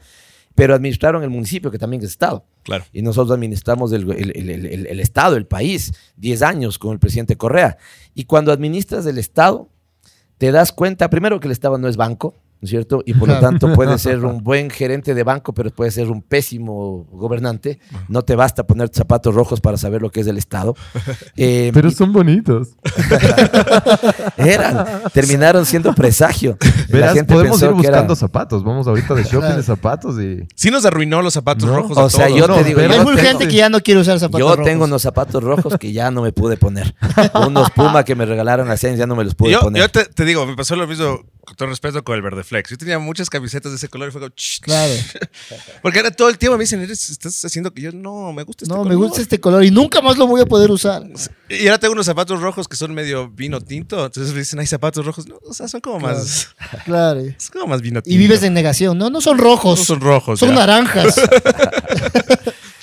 pero administraron el municipio, que también es Estado. Claro. Y nosotros administramos el- el Estado, el país, 10 años con el presidente Correa. Y cuando administras el Estado, te das cuenta, primero, que el Estado no es banco, ¿no es cierto? Y por lo tanto puede ser un buen gerente de banco, pero puede ser un pésimo gobernante. No te basta poner zapatos rojos para saber lo que es el Estado. Eh, Pero son bonitos. eran, terminaron siendo presagio. La Verás, gente podemos pensó ir que era- buscando zapatos. Vamos ahorita de shopping de zapatos y. Sí nos arruinó los zapatos No. rojos. a O sea, todos. yo No, te digo, pero yo Hay muy tengo- gente que ya no quiere usar zapatos Yo rojos. tengo unos zapatos rojos que ya no me pude poner. Unos Puma que me regalaron hace años ya no me los pude yo, poner. yo te, te digo, me pasó lo mismo con todo respeto, con el verde flex. Yo tenía muchas camisetas de ese color y fue como... Claro. Porque era todo el tiempo me dicen, "Eres- estás haciendo que yo no, me gusta este No, color. me gusta este color y nunca más lo voy a poder usar. Y ahora tengo unos zapatos rojos que son medio vino tinto. Entonces me dicen, hay zapatos rojos. No, o sea, son como más... Claro. Es como más vino tinto. Y vives en negación. No, no son rojos. No son rojos. son ya. naranjas.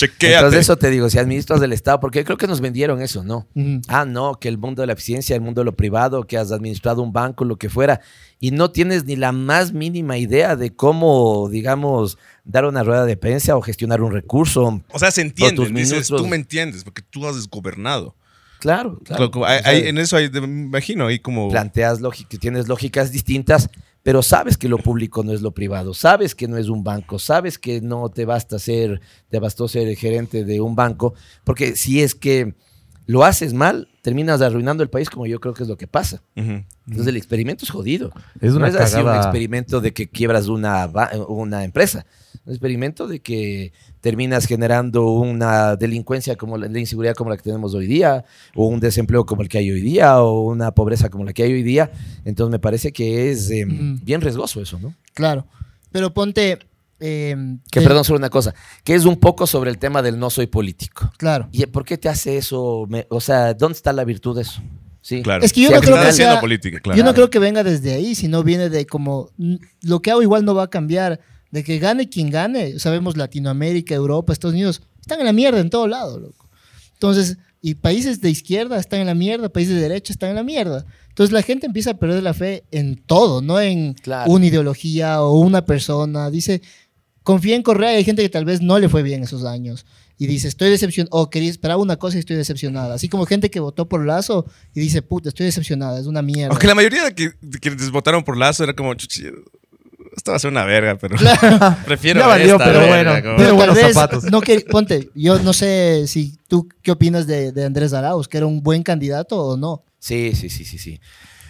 Chequéate. Entonces eso te digo, si administras del Estado, porque creo que nos vendieron eso, ¿no? Ah, no, que el mundo de la eficiencia, el mundo de lo privado, que has administrado un banco, lo que fuera, y no tienes ni la más mínima idea de cómo, digamos, dar una rueda de prensa o gestionar un recurso. O sea, se entiende. Dices, tú me entiendes, porque tú has desgobernado. Claro, claro. Lo- como- hay- O sea, hay- en eso hay, me imagino, hay como... planteas lógica, tienes lógicas distintas, pero sabes que lo público no es lo privado, sabes que no es un banco, sabes que no te basta ser, te bastó ser el gerente de un banco, porque si es que lo haces mal, terminas arruinando el país como yo creo que es lo que pasa. Entonces el experimento es jodido. Es una no es así un experimento de que quiebras una, una empresa. Un experimento de que terminas generando una delincuencia como la, la inseguridad como la que tenemos hoy día, o un desempleo como el que hay hoy día, o una pobreza como la que hay hoy día. Entonces me parece que es eh, Ujú. bien riesgoso eso, ¿no? Claro. Pero ponte. eh, Que te- perdón, solo una cosa, que es un poco sobre el tema del no soy político. Claro. ¿Y por qué te hace eso? Me- o sea, ¿dónde está la virtud de eso? Sí. Claro. Es que yo Sí, no creo que haciendo sea. política, claro. Yo no creo que venga desde ahí, sino viene de como lo que hago igual no va a cambiar. De que gane quien gane, sabemos Latinoamérica, Europa, Estados Unidos, están en la mierda en todo lado, loco. Entonces, y países de izquierda están en la mierda, países de derecha están en la mierda. Entonces la gente empieza a perder la fe en todo, no en Claro. una ideología o una persona. Dice, confía en Correa y hay gente que tal vez no le fue bien esos años. Y dice, estoy decepcionado, o quería esperar una cosa y estoy decepcionada. Así como gente que votó por Lazo y dice, puta, estoy decepcionada, es una mierda. Aunque la mayoría de quienes votaron por Lazo era como, esta va a ser una verga, pero prefiero Ya valió, esta pero verga", bueno. como- Pero buenos zapatos. no que, ponte, yo no sé si tú qué opinas de, de Andrés Arauz, que era un buen candidato o no. Sí, sí, sí, sí, sí.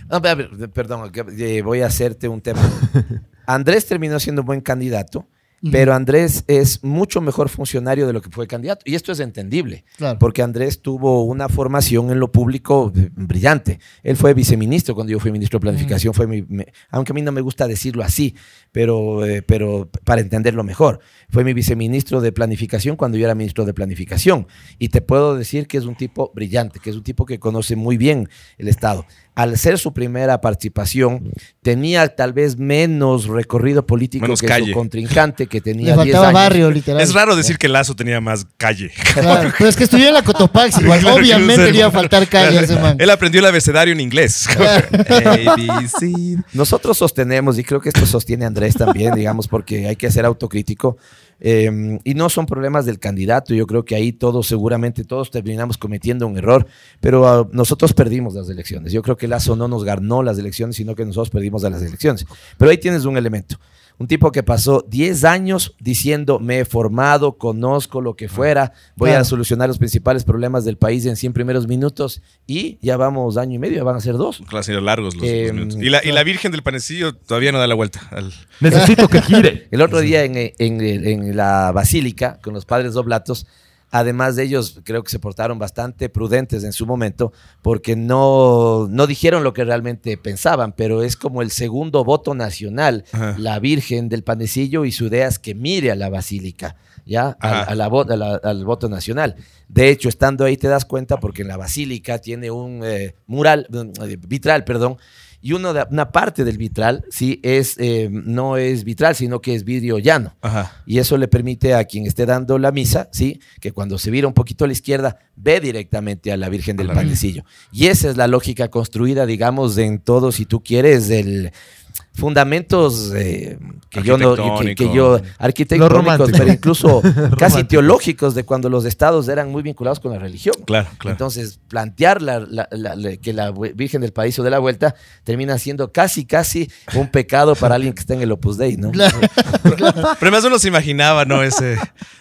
No, perdón, eh, voy a hacerte un tema. Andrés terminó siendo un buen candidato. Pero Andrés es mucho mejor funcionario de lo que fue candidato. Y esto es entendible, Claro. porque Andrés tuvo una formación en lo público eh, brillante. Él fue viceministro cuando yo fui ministro de Planificación, fue mi- me- aunque a mí no me gusta decirlo así, pero, eh, pero para entenderlo mejor. Fue mi viceministro de Planificación cuando yo era ministro de Planificación. Y te puedo decir que es un tipo brillante, que es un tipo que conoce muy bien el Estado. Al ser su primera participación, tenía tal vez menos recorrido político Menos que calle. su contrincante, que Le tenía 10 faltaba años. barrio, literal. Es raro decir que Lazo tenía más calle. Claro, Pero es que estudió en la Cotopaxi, igual. Claro Obviamente le iba a faltar calle a ese man. Él aprendió el abecedario en inglés. A, B, C. Nosotros sostenemos, y creo que esto sostiene Andrés también, digamos, porque hay que ser autocrítico, eh, y no son problemas del candidato, yo creo que ahí todos, seguramente todos terminamos cometiendo un error, pero ah, nosotros perdimos las elecciones. Yo creo que Lazo no nos ganó las elecciones, sino que nosotros perdimos a las elecciones. Pero ahí tienes un elemento. Un tipo que pasó 10 años diciendo, me he formado, conozco lo que fuera, voy Claro. a solucionar los principales problemas del país en 100 primeros minutos, y ya vamos año y medio, ya van a ser dos. Claro, han sido largos los, los Eh, minutos. Y la, y la Virgen del Panecillo todavía no da la vuelta. al- Necesito que gire. El otro día en, en- en la basílica, con los padres oblatos, además de ellos, creo que se portaron bastante prudentes en su momento, porque no, no dijeron lo que realmente pensaban, pero es como el segundo voto nacional, Ajá. la Virgen del Panecillo, y su idea es que mire a la basílica. ¿Ya? A la a la- al voto nacional. De hecho, estando ahí te das cuenta porque en la basílica tiene un eh, mural, eh, vitral, perdón, y de- una parte del vitral sí es eh, no es vitral, sino que es vidrio llano. Ajá. Y eso le permite a quien esté dando la misa, ¿sí? Que cuando se vira un poquito a la izquierda, ve directamente a la Virgen del Panecillo. Y esa es la lógica construida, digamos, en todo, si tú quieres, del fundamentos eh, que yo no que, que yo arquitectónicos pero incluso casi teológicos de cuando los estados eran muy vinculados con la religión Claro, claro. entonces, plantear la- la- la- la- que la Virgen del Paraíso de la Vuelta termina siendo casi, casi un pecado para alguien que está en el Opus Dei, ¿no? Claro. Pero más uno se imaginaba, ¿no? Ese,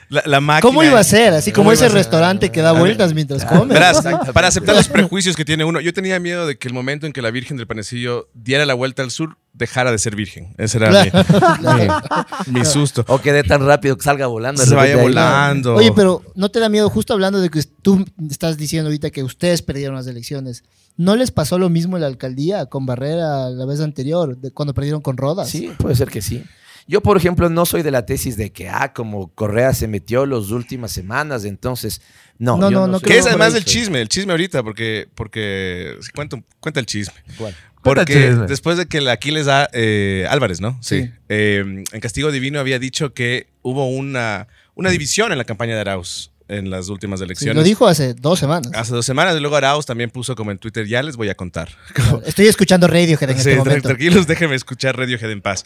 la, la máquina. ¿Cómo iba a ser? Así como ¿Cómo ese restaurante que da A ver. vueltas mientras come. Verás, para aceptar los prejuicios que tiene uno, yo tenía miedo de que el momento en que la Virgen del Panecillo diera la vuelta al sur, dejara de ser virgen. Ese era Claro. mi, mi susto. O que dé tan rápido que salga volando. Se vaya volando. Oye, pero ¿no te da miedo justo hablando de que tú estás diciendo ahorita que ustedes perdieron las elecciones? ¿No les pasó lo mismo en la alcaldía con Barrera la vez anterior, de cuando perdieron con Rodas? Sí, puede ser que sí. Yo, por ejemplo, no soy de la tesis de que, ah, como Correa se metió las últimas semanas, entonces, no. No, yo no, no creo. Que es de además el chisme, el chisme ahorita, porque, porque cuenta, cuenta el chisme. ¿Cuál? Porque después de que el Aquiles A- eh, Álvarez, ¿no? Sí. Eh, en Castigo Divino había dicho que hubo una, una división en la campaña de Arauz en las últimas Sí, elecciones. lo dijo hace dos semanas. Hace dos semanas y luego Arauz también puso como en Twitter, ya les voy a contar. Estoy escuchando Radiohead en Sí, este momento. tranquilos, déjenme escuchar Radiohead en paz.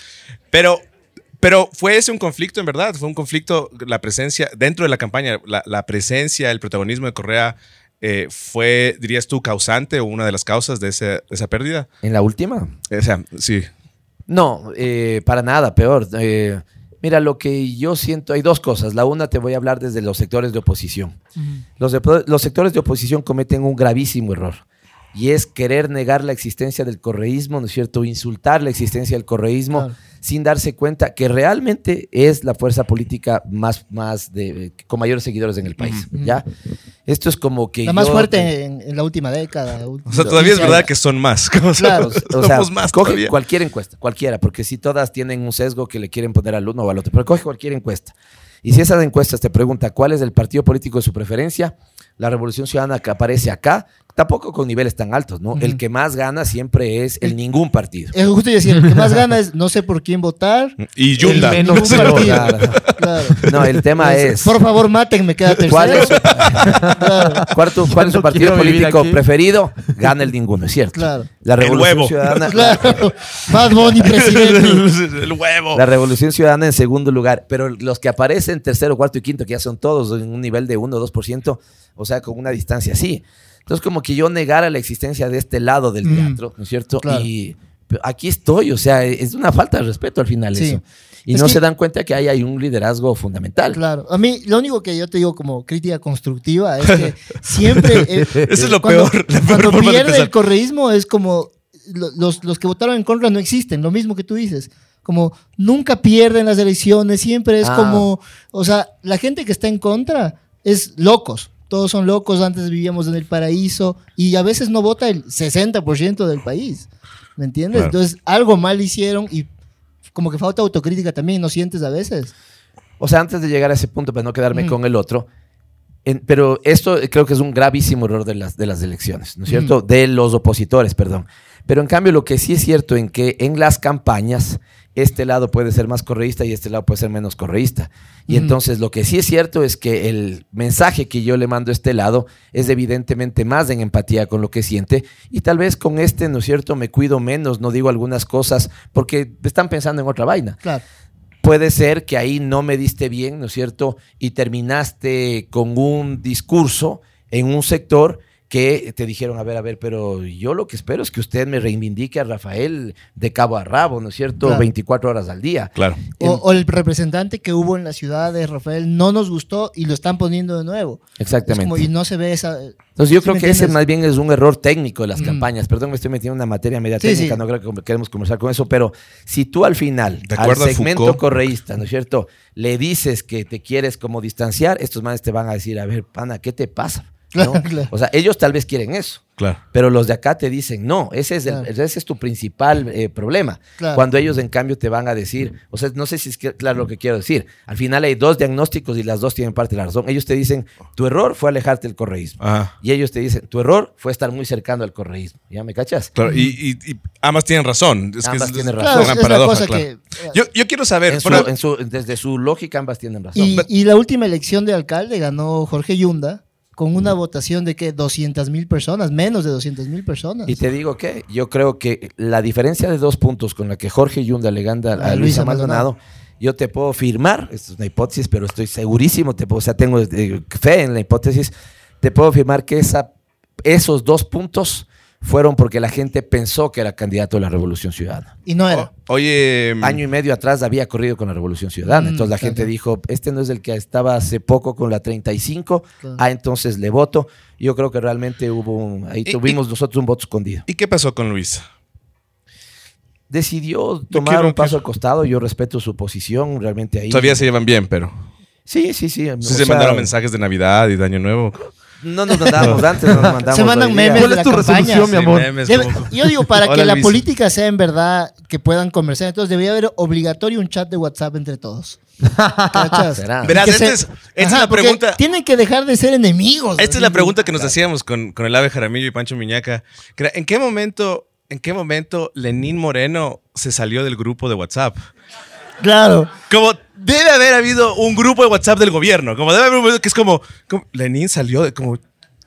Pero, pero fue ese un conflicto, en verdad. Fue un conflicto, la presencia, dentro de la campaña, la, la presencia, el protagonismo de Correa eh, fue, dirías tú, causante o una de las causas de, ese- de esa pérdida. ¿En la última? O sea, sí. No, eh, para nada, peor. Eh, mira, lo que yo siento, hay dos cosas. La una te voy a hablar desde los sectores de oposición. Los, de- los sectores de oposición cometen un gravísimo error. Y es querer negar la existencia del correísmo, ¿no es cierto? Insultar la existencia del correísmo Claro. Sin darse cuenta que realmente es la fuerza política más, más de, con mayores seguidores en el país. ¿ya? Esto es como que. La más yo- fuerte en, en la última década. O sea, todavía es verdad que son más. Claro, somos, O sea, somos más coge todavía. cualquier encuesta, cualquiera, porque si todas tienen un sesgo que le quieren poner al uno o al otro, pero coge cualquier encuesta. Y si esas encuestas te pregunta cuál es el partido político de su preferencia, la Revolución Ciudadana que aparece acá, tampoco con niveles tan altos, ¿no? El que más gana siempre es el ningún partido. Es justo decir, el que más gana es no sé por quién votar. Y Yunda. El menos partido. Claro. Claro. No, el tema es. Por favor, mátenme, queda tercero. ¿Cuál es su, Claro, cuarto- cuál es su no partido político preferido? Gana el ninguno, es cierto. claro. La Revolución huevo. Ciudadana. Claro. Bad Bunny, presidente. el huevo. La Revolución Ciudadana en segundo lugar, pero los que aparecen tercero, cuarto y quinto, que ya son todos en un nivel de 1 o 2%, o sea, con una distancia así. Entonces, como que yo negara la existencia de este lado del Mm, teatro, ¿no es cierto? claro. Y aquí estoy, o sea, es una falta de respeto al final Sí. eso. Y Es no que- se dan cuenta que ahí hay un liderazgo fundamental. Claro. A mí, lo único que yo te digo como crítica constructiva es que siempre. eh, Eso es lo cuando- peor. La peor Cuando pierde el correísmo es como lo- los, los que votaron en contra no existen, lo mismo que tú dices. Como nunca pierden las elecciones, siempre es Ah. como, o sea, la gente que está en contra es locos. Todos son locos, antes vivíamos en el paraíso y a veces no vota el 60% del país. ¿Me entiendes? Claro. Entonces, algo mal hicieron y como que falta autocrítica también, ¿no sientes a veces? O sea, antes de llegar a ese punto, para no quedarme Mm. con el otro, en- pero esto creo que es un gravísimo error de las, de las elecciones, ¿no es cierto? De los opositores, perdón. Pero en cambio, lo que sí es cierto en que en las campañas, este lado puede ser más correísta y este lado puede ser menos correísta. Y entonces lo que sí es cierto es que el mensaje que yo le mando a este lado es evidentemente más en empatía con lo que siente y tal vez con este, ¿no es cierto? Me cuido menos, no digo algunas cosas porque están pensando en otra vaina Claro. puede ser que ahí no me diste bien, ¿no es cierto? Y terminaste con un discurso en un sector que te dijeron, a ver, a ver, pero yo lo que espero es que usted me reivindique a Rafael de cabo a rabo, ¿no es cierto? Claro. 24 horas al día. Claro. O, o el representante que hubo en la ciudad de Rafael no nos gustó y lo están poniendo de nuevo. Es Exactamente. como, y no se ve esa. Entonces yo ¿sí creo que ese más bien es un error técnico de las Mm. campañas. Perdón, me estoy metiendo en una materia media Sí, técnica, sí. no creo que queremos conversar con eso, pero si tú al final, De al segmento Foucault. correísta, ¿no es cierto? Le dices que te quieres como distanciar, estos manes te van a decir, a ver, pana, ¿qué te pasa? ¿No? Claro, claro. O sea, ellos tal vez quieren eso. Claro. Pero los de acá te dicen, no, ese es, el- Claro. ese es tu principal eh, problema. Claro. Cuando ellos en cambio te van a decir, o sea, no sé si es que- claro lo que quiero decir. Al final hay dos diagnósticos y las dos tienen parte de la razón. Ellos te dicen, tu error fue alejarte del correísmo. Ajá. Y ellos te dicen, tu error fue estar muy cercano al correísmo. ¿Ya me cachas? Claro, y, y- y ambas tienen razón. Es que Ambas es, tienen razón. Es, paradoja, cosa claro. que. Yo, yo quiero saber. En su- bueno, en su- desde su lógica ambas tienen razón. Y, y la última elección de alcalde ganó Jorge Yunda con una votación de que 200 mil personas, menos de 200 mil personas. Y te digo que yo creo que la diferencia de dos puntos con la que Jorge Yunda le gana a, A Luisa Maldonado, Maldonado. yo te puedo firmar, esto es una hipótesis, pero estoy segurísimo, te puedo- o sea, tengo eh, fe en la hipótesis, te puedo afirmar que esa, esos dos puntos fueron porque la gente pensó que era candidato a la Revolución Ciudadana. Y no era. o- oye, Año y medio atrás había corrido con la Revolución Ciudadana. Mm, Entonces la claro. gente dijo, este no es el que estaba hace poco con la 35, Claro. ah, entonces le voto. Yo creo que realmente hubo, un- ahí Y- tuvimos nosotros un voto escondido. ¿y qué pasó con Luis? decidió tomar un paso al costado. Yo respeto su posición, realmente ahí. Todavía se llevan bien, pero. Sí, sí, sí. Sí o se sea, mandaron mensajes de Navidad y de Año Nuevo. No nos mandábamos antes, nos mandamos. Se mandan hoy día. memes ¿Cuál de es la tu campaña. resolución, mi amor? memes Debe- como- yo digo, para Hola, que la Luis. política sea en verdad que puedan conversar, entonces debería haber obligatorio un chat de WhatsApp entre todos. ¿Cachas? Será. Verás, que esta se- es, esta es Ajá, la porque pregunta. Tienen que dejar de ser enemigos. Esta es la pregunta que nos hacíamos con, con el ave Jaramillo y Pancho Miñaca. que era, ¿En qué momento, en qué momento Lenín Moreno se salió del grupo de WhatsApp? Claro. Como debe haber habido un grupo de WhatsApp del gobierno. Como debe haber un que es como, como Lenín salió de como ¿qué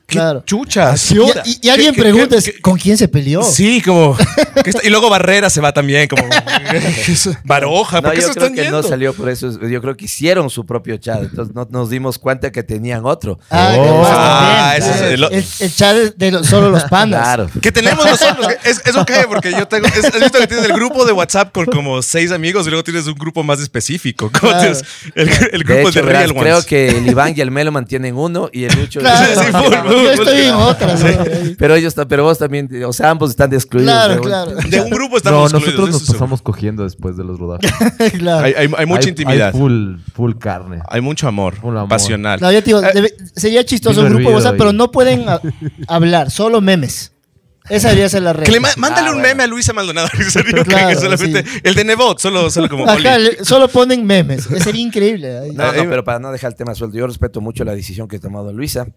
Claro. chuchas. Y, y- y alguien ¿Qué- qué- pregunta, ¿con quién se peleó? Sí, como ¿qué está- y luego Barrera se va también como Baroja, ¿por No, qué yo se creo están que yendo? no salió por eso. Yo creo que hicieron su propio chat. Entonces no nos dimos cuenta que tenían otro. Ah, Oh. capaz Ah, también. es el- el, el chat de, de los- solo los pandas. Claro. Que tenemos nosotros. Es, eso cae porque yo tengo. es- ¿Has visto que tienes el grupo de WhatsApp con como seis amigos y luego tienes un grupo más específico? Claro. tienes el, el De grupo hecho, de verás, Real Ones. creo que el Iván y el Melo mantienen uno y el Lucho. Claro, full, full, yo estoy en otra. ¿no? Pero ellos, pero vos también, o sea, ambos están excluidos. Claro, de un- claro. De un grupo No, estamos nosotros excluidos, nos pasamos cogiendo después de los rodajes. claro. Hay, hay- hay mucha Hay- intimidad. Hay full, full carne. Hay mucho amor, Full amor. pasional. No, yo te digo, Eh, debe- sería chistoso un grupo de WhatsApp, hervido pero no pueden a- hablar, solo memes. Esa debería ser la regla. que le ma- mándale Ah, un bueno. meme a Luisa Maldonado. en serio, que- Claro, que solamente, sí. El de Nebot, solo, solo como. Ajá, Oli. le- solo ponen memes. Eso sería increíble. No, Eh, no, pero para no dejar el tema suelto, yo respeto mucho la decisión que ha tomado Luisa.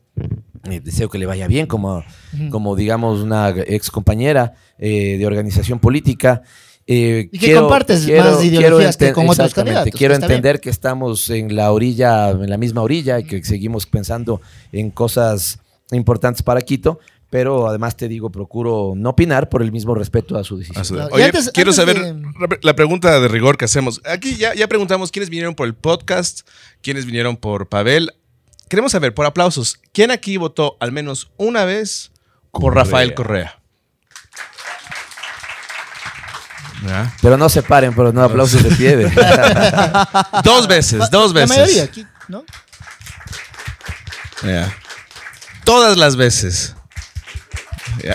Eh, deseo que le vaya bien como, como digamos, una ex compañera eh, de organización política. Eh, Y que compartes más ideologías que con otros exactamente, candidatos, Quiero que está bien. entender que estamos en la orilla, en la misma orilla y que seguimos pensando en cosas importantes para Quito. Pero además te digo, procuro no opinar por el mismo respeto a su decisión. A su- Oye, antes- quiero antes saber de- la pregunta de rigor que hacemos. Aquí ya, ya preguntamos quiénes vinieron por el podcast, quiénes vinieron por Pavel. Queremos saber, por aplausos, ¿quién aquí votó al menos una vez por Correa. Rafael Correa? Ya. Pero no se paren, pero no aplausos de pie. Dos veces, dos La veces. mayoría aquí, ¿no? Ya. Todas las veces.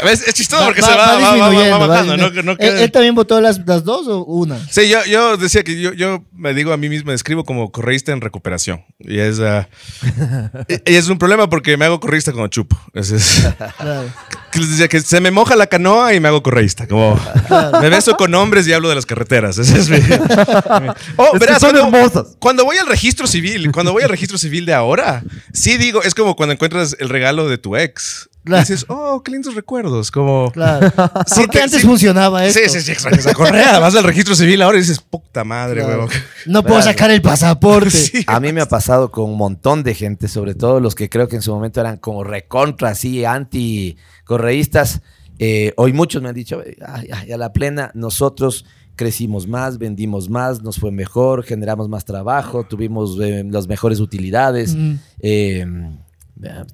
¿Ves? Es chistoso Va- porque va- se va, va bajando. ¿no? No ¿Él, él también votó las, las dos o una? Sí, yo, yo decía que yo, yo me digo a mí mismo, me describo como correísta en recuperación. Y es, ah, y- es un problema porque me hago correísta como chupo. Es- Claro. que les decía que se me moja la canoa y me hago correísta. Como me beso con hombres y hablo de las carreteras. Ese es mi. Oh, Es verás, son cuando- hermosas. Cuando voy al registro civil, cuando voy al registro civil de ahora, sí digo, es como cuando encuentras el regalo de tu ex. Y dices, oh, qué lindos recuerdos. Como. Claro. Sí, Porque te- antes sí. funcionaba esto. Sí, sí, sí, extrañas a Correa. Vas al registro civil ahora y dices, puta madre, Claro. huevón. No puedo Claro. sacar el pasaporte. Sí. A mí me ha pasado con un montón de gente, sobre todo los que creo que en su momento eran como recontra, así, anti-correístas. Eh, hoy muchos me han dicho, "Ay, ay, a la plena, nosotros crecimos más, vendimos más, nos fue mejor, generamos más trabajo, tuvimos eh, las mejores utilidades. Mm. Eh, vea,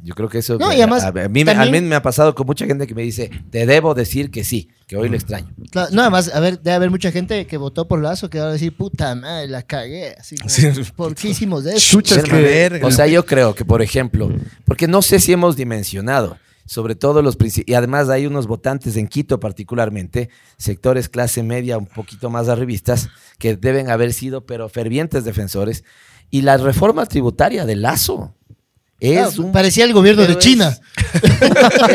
yo creo que eso No, y además, a, a mí, me- a también- mí me ha pasado con mucha gente que me dice, te debo decir que sí, que hoy lo extraño. Claro, no, además, a ver, debe haber mucha gente que votó por Lazo que va a decir, puta madre, la cagué. Así como, Sí. ¿Por qué hicimos eso? Chucha, es Verga, que- verga. O sea, yo creo que, por ejemplo, porque no sé si hemos dimensionado, sobre todo los y además hay unos votantes en Quito particularmente, sectores clase media un poquito más arribistas, que deben haber sido, pero fervientes defensores. Y la reforma tributaria de Lazo es Claro, un Parecía el gobierno de es- China.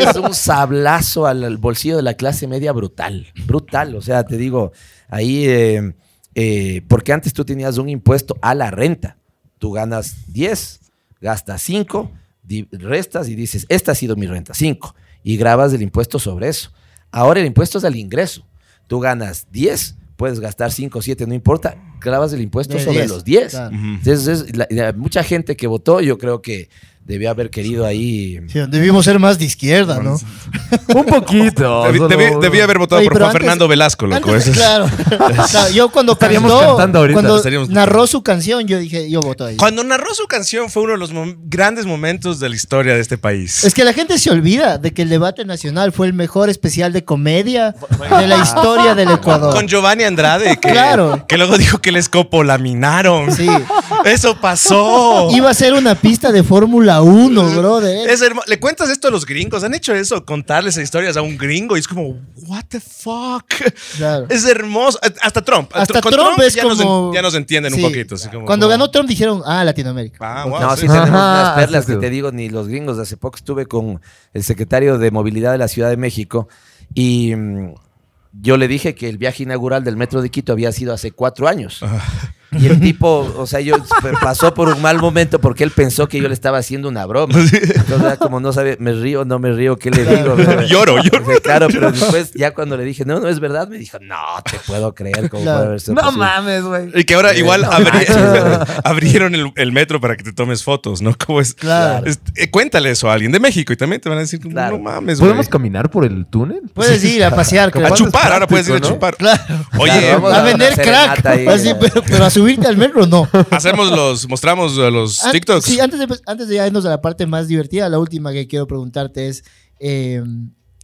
es un sablazo al, al bolsillo de la clase media brutal, brutal. O sea, te digo, ahí, eh, eh, porque antes tú tenías un impuesto a la renta. Tú ganas 10, gastas 5, restas y dices, esta ha sido mi renta, 5. Y grabas el impuesto sobre eso. Ahora el impuesto es al ingreso. Tú ganas 10, puedes gastar 5 o 7, no importa, grabas el impuesto De sobre 10, los 10. claro. Ujú. Entonces, es la- la- mucha gente que votó, yo creo que debió haber querido ahí Sí, debimos ser más de izquierda, ¿no? Un poquito. Debí, debí- debí haber votado Oye, por Juan antes- Fernando Velasco, loco. Antes, claro. Claro, Yo cuando Estaríamos cantó, cantando ahorita, cuando estaríamos- narró su canción, yo dije, yo voto ahí. Cuando narró su canción fue uno de los mom- grandes momentos de la historia de este país. Es que la gente se olvida de que el debate nacional fue el mejor especial de comedia de la historia del Ecuador. Con Giovanni Andrade, que, Claro. que luego dijo que les copolaminaron. Sí. Eso pasó. Iba a ser una pista de Fórmula 1, brother. Es hermo- Le cuentas esto a los gringos. Han hecho eso, contarles historias a un gringo y es como, what the fuck. Claro. Es hermoso. Hasta Trump. Hasta Con Trump es ya como. Nos, en- ya nos entienden Sí. un poquito. así como- Cuando ganó Trump dijeron, ah, Latinoamérica. Ah, wow, No, sí. sí tenemos Ajá, unas perlas que te digo, ni los gringos. Hace poco estuve con el secretario de Movilidad de la Ciudad de México y mm, yo le dije que el viaje inaugural del Metro de Quito había sido hace cuatro años. Y el tipo, o sea, yo pasó por un mal momento porque él pensó que yo le estaba haciendo una broma. Entonces, como no sabe, me río, no me río, ¿qué le digo? Lloro, lloro. Dije, Claro, pero después, ya cuando le dije, no, no es verdad, me dijo, no te puedo creer cómo Claro. puede haber sido No posible". mames, güey. Y que ahora igual No abri- manches, abrieron el, el metro para que te tomes fotos, ¿no? ¿Cómo es? Claro. Es- eh, cuéntale eso a alguien de México y también te van a decir, Claro. no mames, güey. ¿Podemos caminar por el túnel? Puedes ir a pasear, A chupar, ahora puedes ir a chupar. Claro. Oye, vamos A a vender crack. ahí. Así, pero, pero a subirte al metro, no. hacemos los, mostramos los An- TikToks. Sí, antes de, antes de ya irnos a la parte más divertida, la última que quiero preguntarte es, eh,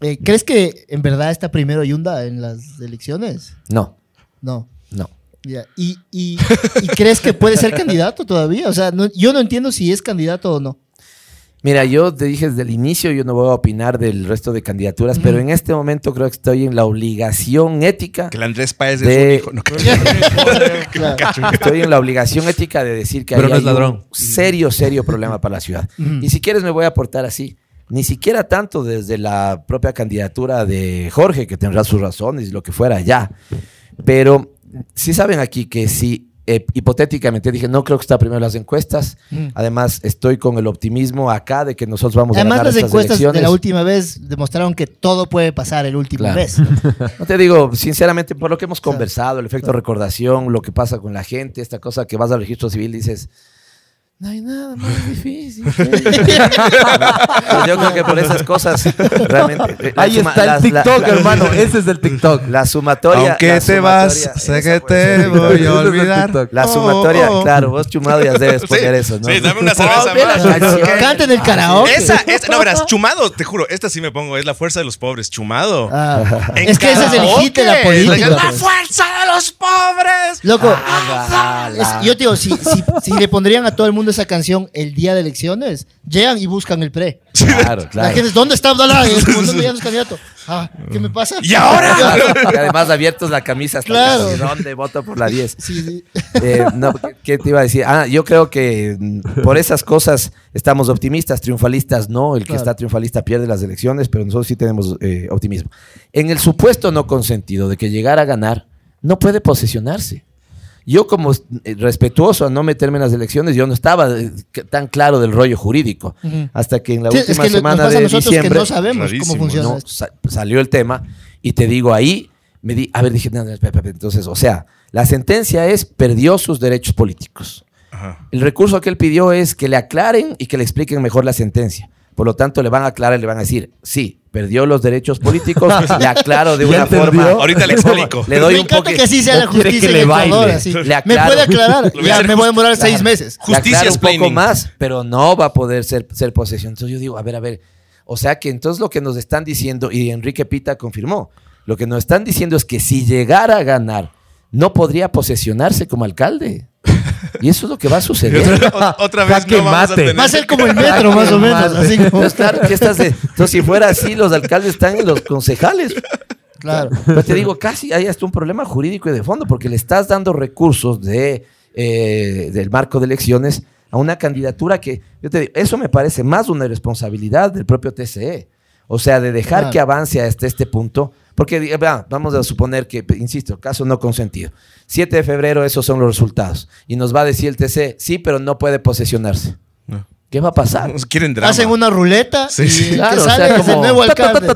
eh, ¿crees que en verdad está primero Yunda en las elecciones? No, No. no. Ya. ¿Y, y, y crees que puede ser candidato todavía? O sea, no- yo no entiendo si es candidato o no. Mira, yo te dije desde el inicio, yo no voy a opinar del resto de candidaturas, pero en este momento creo que estoy en la obligación ética. Que el Andrés Páez De- es un hijo. No, Claro. Estoy en la obligación ética de decir que Pero ahí no es hay ladrón. un serio, serio problema para la ciudad. Y si quieres me voy a aportar así. Ni siquiera tanto desde la propia candidatura de Jorge, que tendrá sus razones y lo que fuera ya. Pero sí saben aquí que si eh, hipotéticamente dije, no creo que está primero las encuestas. Mm. Además, estoy con el optimismo acá de que nosotros vamos a Además, ganar las estas encuestas de elecciones. la última vez demostraron que todo puede pasar el último Claro. vez. No te digo, sinceramente, por lo que hemos Claro. conversado, el efecto recordación, lo que pasa con la gente, esta cosa que vas al registro civil y dices, no hay nada más difícil. Pues yo creo que por esas cosas, realmente. eh, Ahí suma- está el la- TikTok, la- hermano. Ese es el TikTok. La sumatoria. Aunque la te vas, sé que te voy a olvidar. La Oh, sumatoria, oh, oh. claro, vos chumado ya debes Sí, poner eso, ¿no? sí, dame una cerveza más. canción. Canten el karaoke. Esa, esa, no verás, chumado, te juro, esta sí me pongo, es la fuerza de los pobres, chumado. Ah, En es que ese es el hit de la política. La fuerza de los pobres. Loco, Ah, la- es- yo te digo, si, si, si le pondrían a todo el mundo esa canción el día de elecciones, llegan y buscan el pre. Claro, La claro. gente es, ¿dónde está Abdalá? ¿Dónde ya no es candidato? Ah, ¿qué me pasa? ¿Y ahora? Y además abiertos la camisa hasta Claro. ¿Dónde voto por la 10? Sí, sí. Eh, no, ¿qué- ¿qué te iba a decir? Ah, yo creo que mm, por esas cosas estamos optimistas, triunfalistas no. El que Claro. está triunfalista pierde las elecciones, pero nosotros sí tenemos eh, optimismo. En el supuesto no consentido de que llegara a ganar, no puede posesionarse. Yo como eh, respetuoso a no meterme en las elecciones, yo no estaba eh, tan claro del rollo jurídico. Hasta que en la Sí, es última que semana de nosotros diciembre que no sabemos Rarísimo, cómo funciona no, esto. sa- salió el tema y te digo ahí, me di, a ver, dije, no, no, espera, espera, entonces, o sea, la sentencia es, perdió sus derechos políticos. Ajá. El recurso que él pidió es que le aclaren y que le expliquen mejor la sentencia. Por lo tanto, le van a aclarar y le van a decir, sí, perdió los derechos políticos, le aclaro de ¿Ya una entendió? forma. Ahorita le explico. Le doy me un encanta poco. que así sea la justicia que le en Ecuador. baile. así. Le Me puede aclarar. Ya me voy a demorar Claro. seis meses. Justicia aclaro un poco más, pero no va a poder ser, ser posesión. Entonces yo digo, a ver, a ver. O sea que entonces lo que nos están diciendo, y Enrique Pita confirmó, lo que nos están diciendo es que si llegara a ganar, no podría posesionarse como alcalde. Y eso es lo que va a suceder. Otra, otra vez no vamos a tener- Va a ser como el metro, más o menos. Así como, claro, que estás de- entonces, si fuera así, los alcaldes están en los concejales. claro. Pero te digo, casi hay hasta un problema jurídico y de fondo, porque le estás dando recursos de, eh, del marco de elecciones a una candidatura que, yo te digo, eso me parece más una responsabilidad del propio TCE. O sea, de dejar Claro. que avance hasta este punto. Porque, vea, vamos a suponer que, insisto, caso no consentido. 7 de febrero, esos son los resultados. Y nos va a decir el TCE, sí, pero no puede posesionarse. No. ¿Qué va a pasar? Quieren drama. Hacen una ruleta Sí, sí. Claro, o sea, el nuevo alcalde.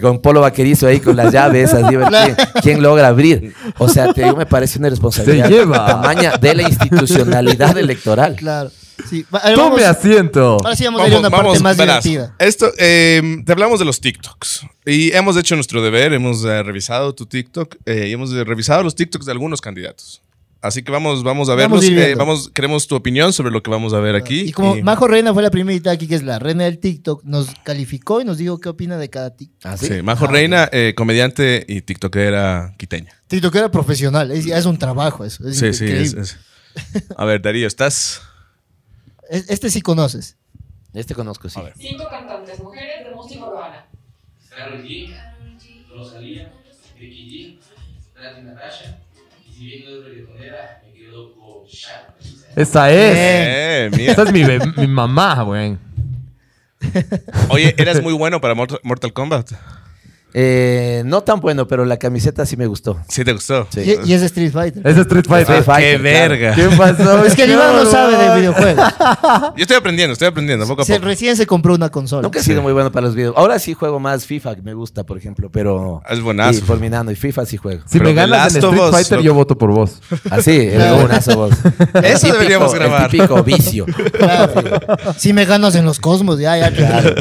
Con polo vaquerizo ahí, con las llaves, así, ver quién, quién logra abrir. O sea, te digo, me parece una responsabilidad Se lleva. tamaña de la institucionalidad electoral. Claro. Sí. Ver, vamos- Tome asiento. ahora sí vamos, a ir a una parte más verás. divertida. Esto, eh, te hablamos de los TikToks. Y hemos hecho nuestro deber, hemos eh, revisado tu TikTok eh, y hemos eh, revisado los TikToks de algunos candidatos. Así que vamos, vamos a verlos. Vamos Eh, vamos, queremos tu opinión sobre lo que vamos a ver aquí. Y como Y- Majo Reina fue la primera invitada aquí, que es la reina del TikTok, nos calificó y nos dijo qué opina de cada TikTok. ¿Ah, sí? Sí, Majo Reina, eh, comediante y tiktokera quiteña. TikTokera profesional, es, un trabajo eso. Es Sí, sí, es, increíble. es- A ver, Darío, ¿estás? Es- Este sí conoces. Este conozco, sí. Cinco cantantes mujeres de música urbana. Karol G, Rosalía, Becky G, Nati Natasha. Y si bien no es reggaetonera, me quedo con Sharon. Esa es. Eh, mira. Esa es mi, mi mamá, güey. Oye, eras muy bueno para Mortal Kombat. Eh, no tan bueno, pero la camiseta sí me gustó. Sí, te gustó. Sí. Y, y es Street Fighter. Es Street Fighter. Street Fighter, ¡Qué claro. verga! ¿Qué pasó? Es que el Iván no sabe de videojuegos. Yo estoy aprendiendo, estoy aprendiendo poco a Se- poco. recién se compró una consola. Nunca he sido muy bueno para los videos. Ahora sí juego más FIFA, que me gusta, por ejemplo, pero... Es buenazo. Sí, fulminando. Y FIFA sí juego. Si Pero me ganas en Street Fighter, yo voto por vos. Así, el Claro. buenazo vos. El Eso típico- deberíamos grabar. El típico vicio. Claro. Si me ganas en los cosmos, ya, ya. claro.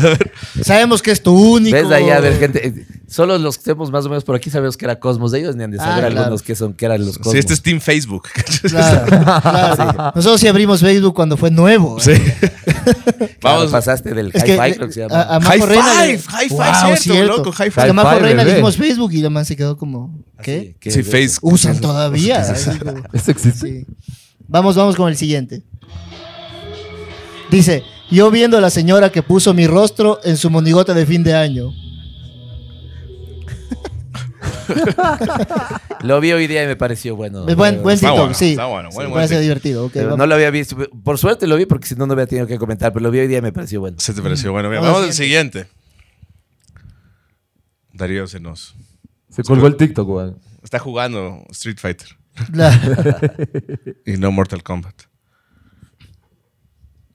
Sabemos que es tu único. Ves de allá a ver gente. Solo los que estemos más o menos por aquí sabemos que era Cosmos. De ellos ni han de Ah, saber claro. algunos que son, que eran los Cosmos. Sí, este es Team Facebook. Claro, claro. Nosotros sí abrimos Facebook cuando fue nuevo. ¿eh? Sí. Claro, Vamos. pasaste del Es creo que se a, llama. a High le- five, high five, Wow, cierto, loco, high que a five. Majo High five, Reina le dimos Facebook y la man se quedó como, ¿qué? Así, ¿qué Sí? Facebook. Usan todavía. ¿Eso existe? Sí. Vamos, vamos con el siguiente. Dice, yo viendo a la señora que puso mi rostro en su monigote de fin de año. Lo vi hoy día y me pareció bueno. Es buen, TikTok, bueno, sí. está bueno, parece TikTok. divertido. no lo había visto. Por suerte lo vi porque si no, no había tenido que comentar. Pero lo vi hoy día y me pareció bueno. Se te pareció bueno. Vamos vamos al siguiente. Darío se nos Se colgó el TikTok, güey. está jugando Street Fighter y no Mortal Kombat.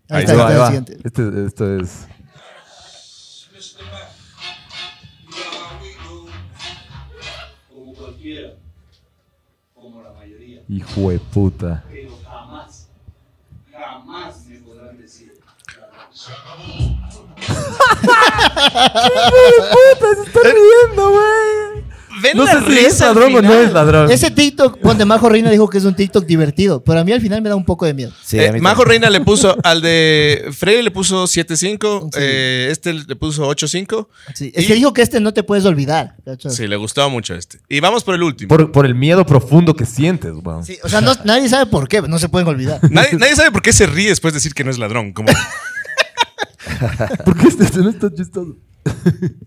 Ahí Ahí está, ahí va. Este, esto es. Como la mayoría, Hijo de puta. pero jamás, jamás me podrán decir. Está riendo, güey. Ven No la sé si es ladrón o no es ladrón. Ese TikTok, donde Majo Reina dijo que es un TikTok divertido, pero a mí al final me da un poco de miedo. Sí, Eh, a mí Majo también. Reina le puso al de Freire le puso 7.5, Sí. eh, este le puso 8.5. Sí, Es Y- que dijo que este no te puedes olvidar. Sí, le gustaba mucho este. Y vamos por el último. Por, por el miedo profundo que sientes. Sí, o sea, no- nadie sabe por qué, no se pueden olvidar. Nadie, nadie sabe por qué se ríe después de decir que no es ladrón. Como, ¿Por qué este no está chistoso?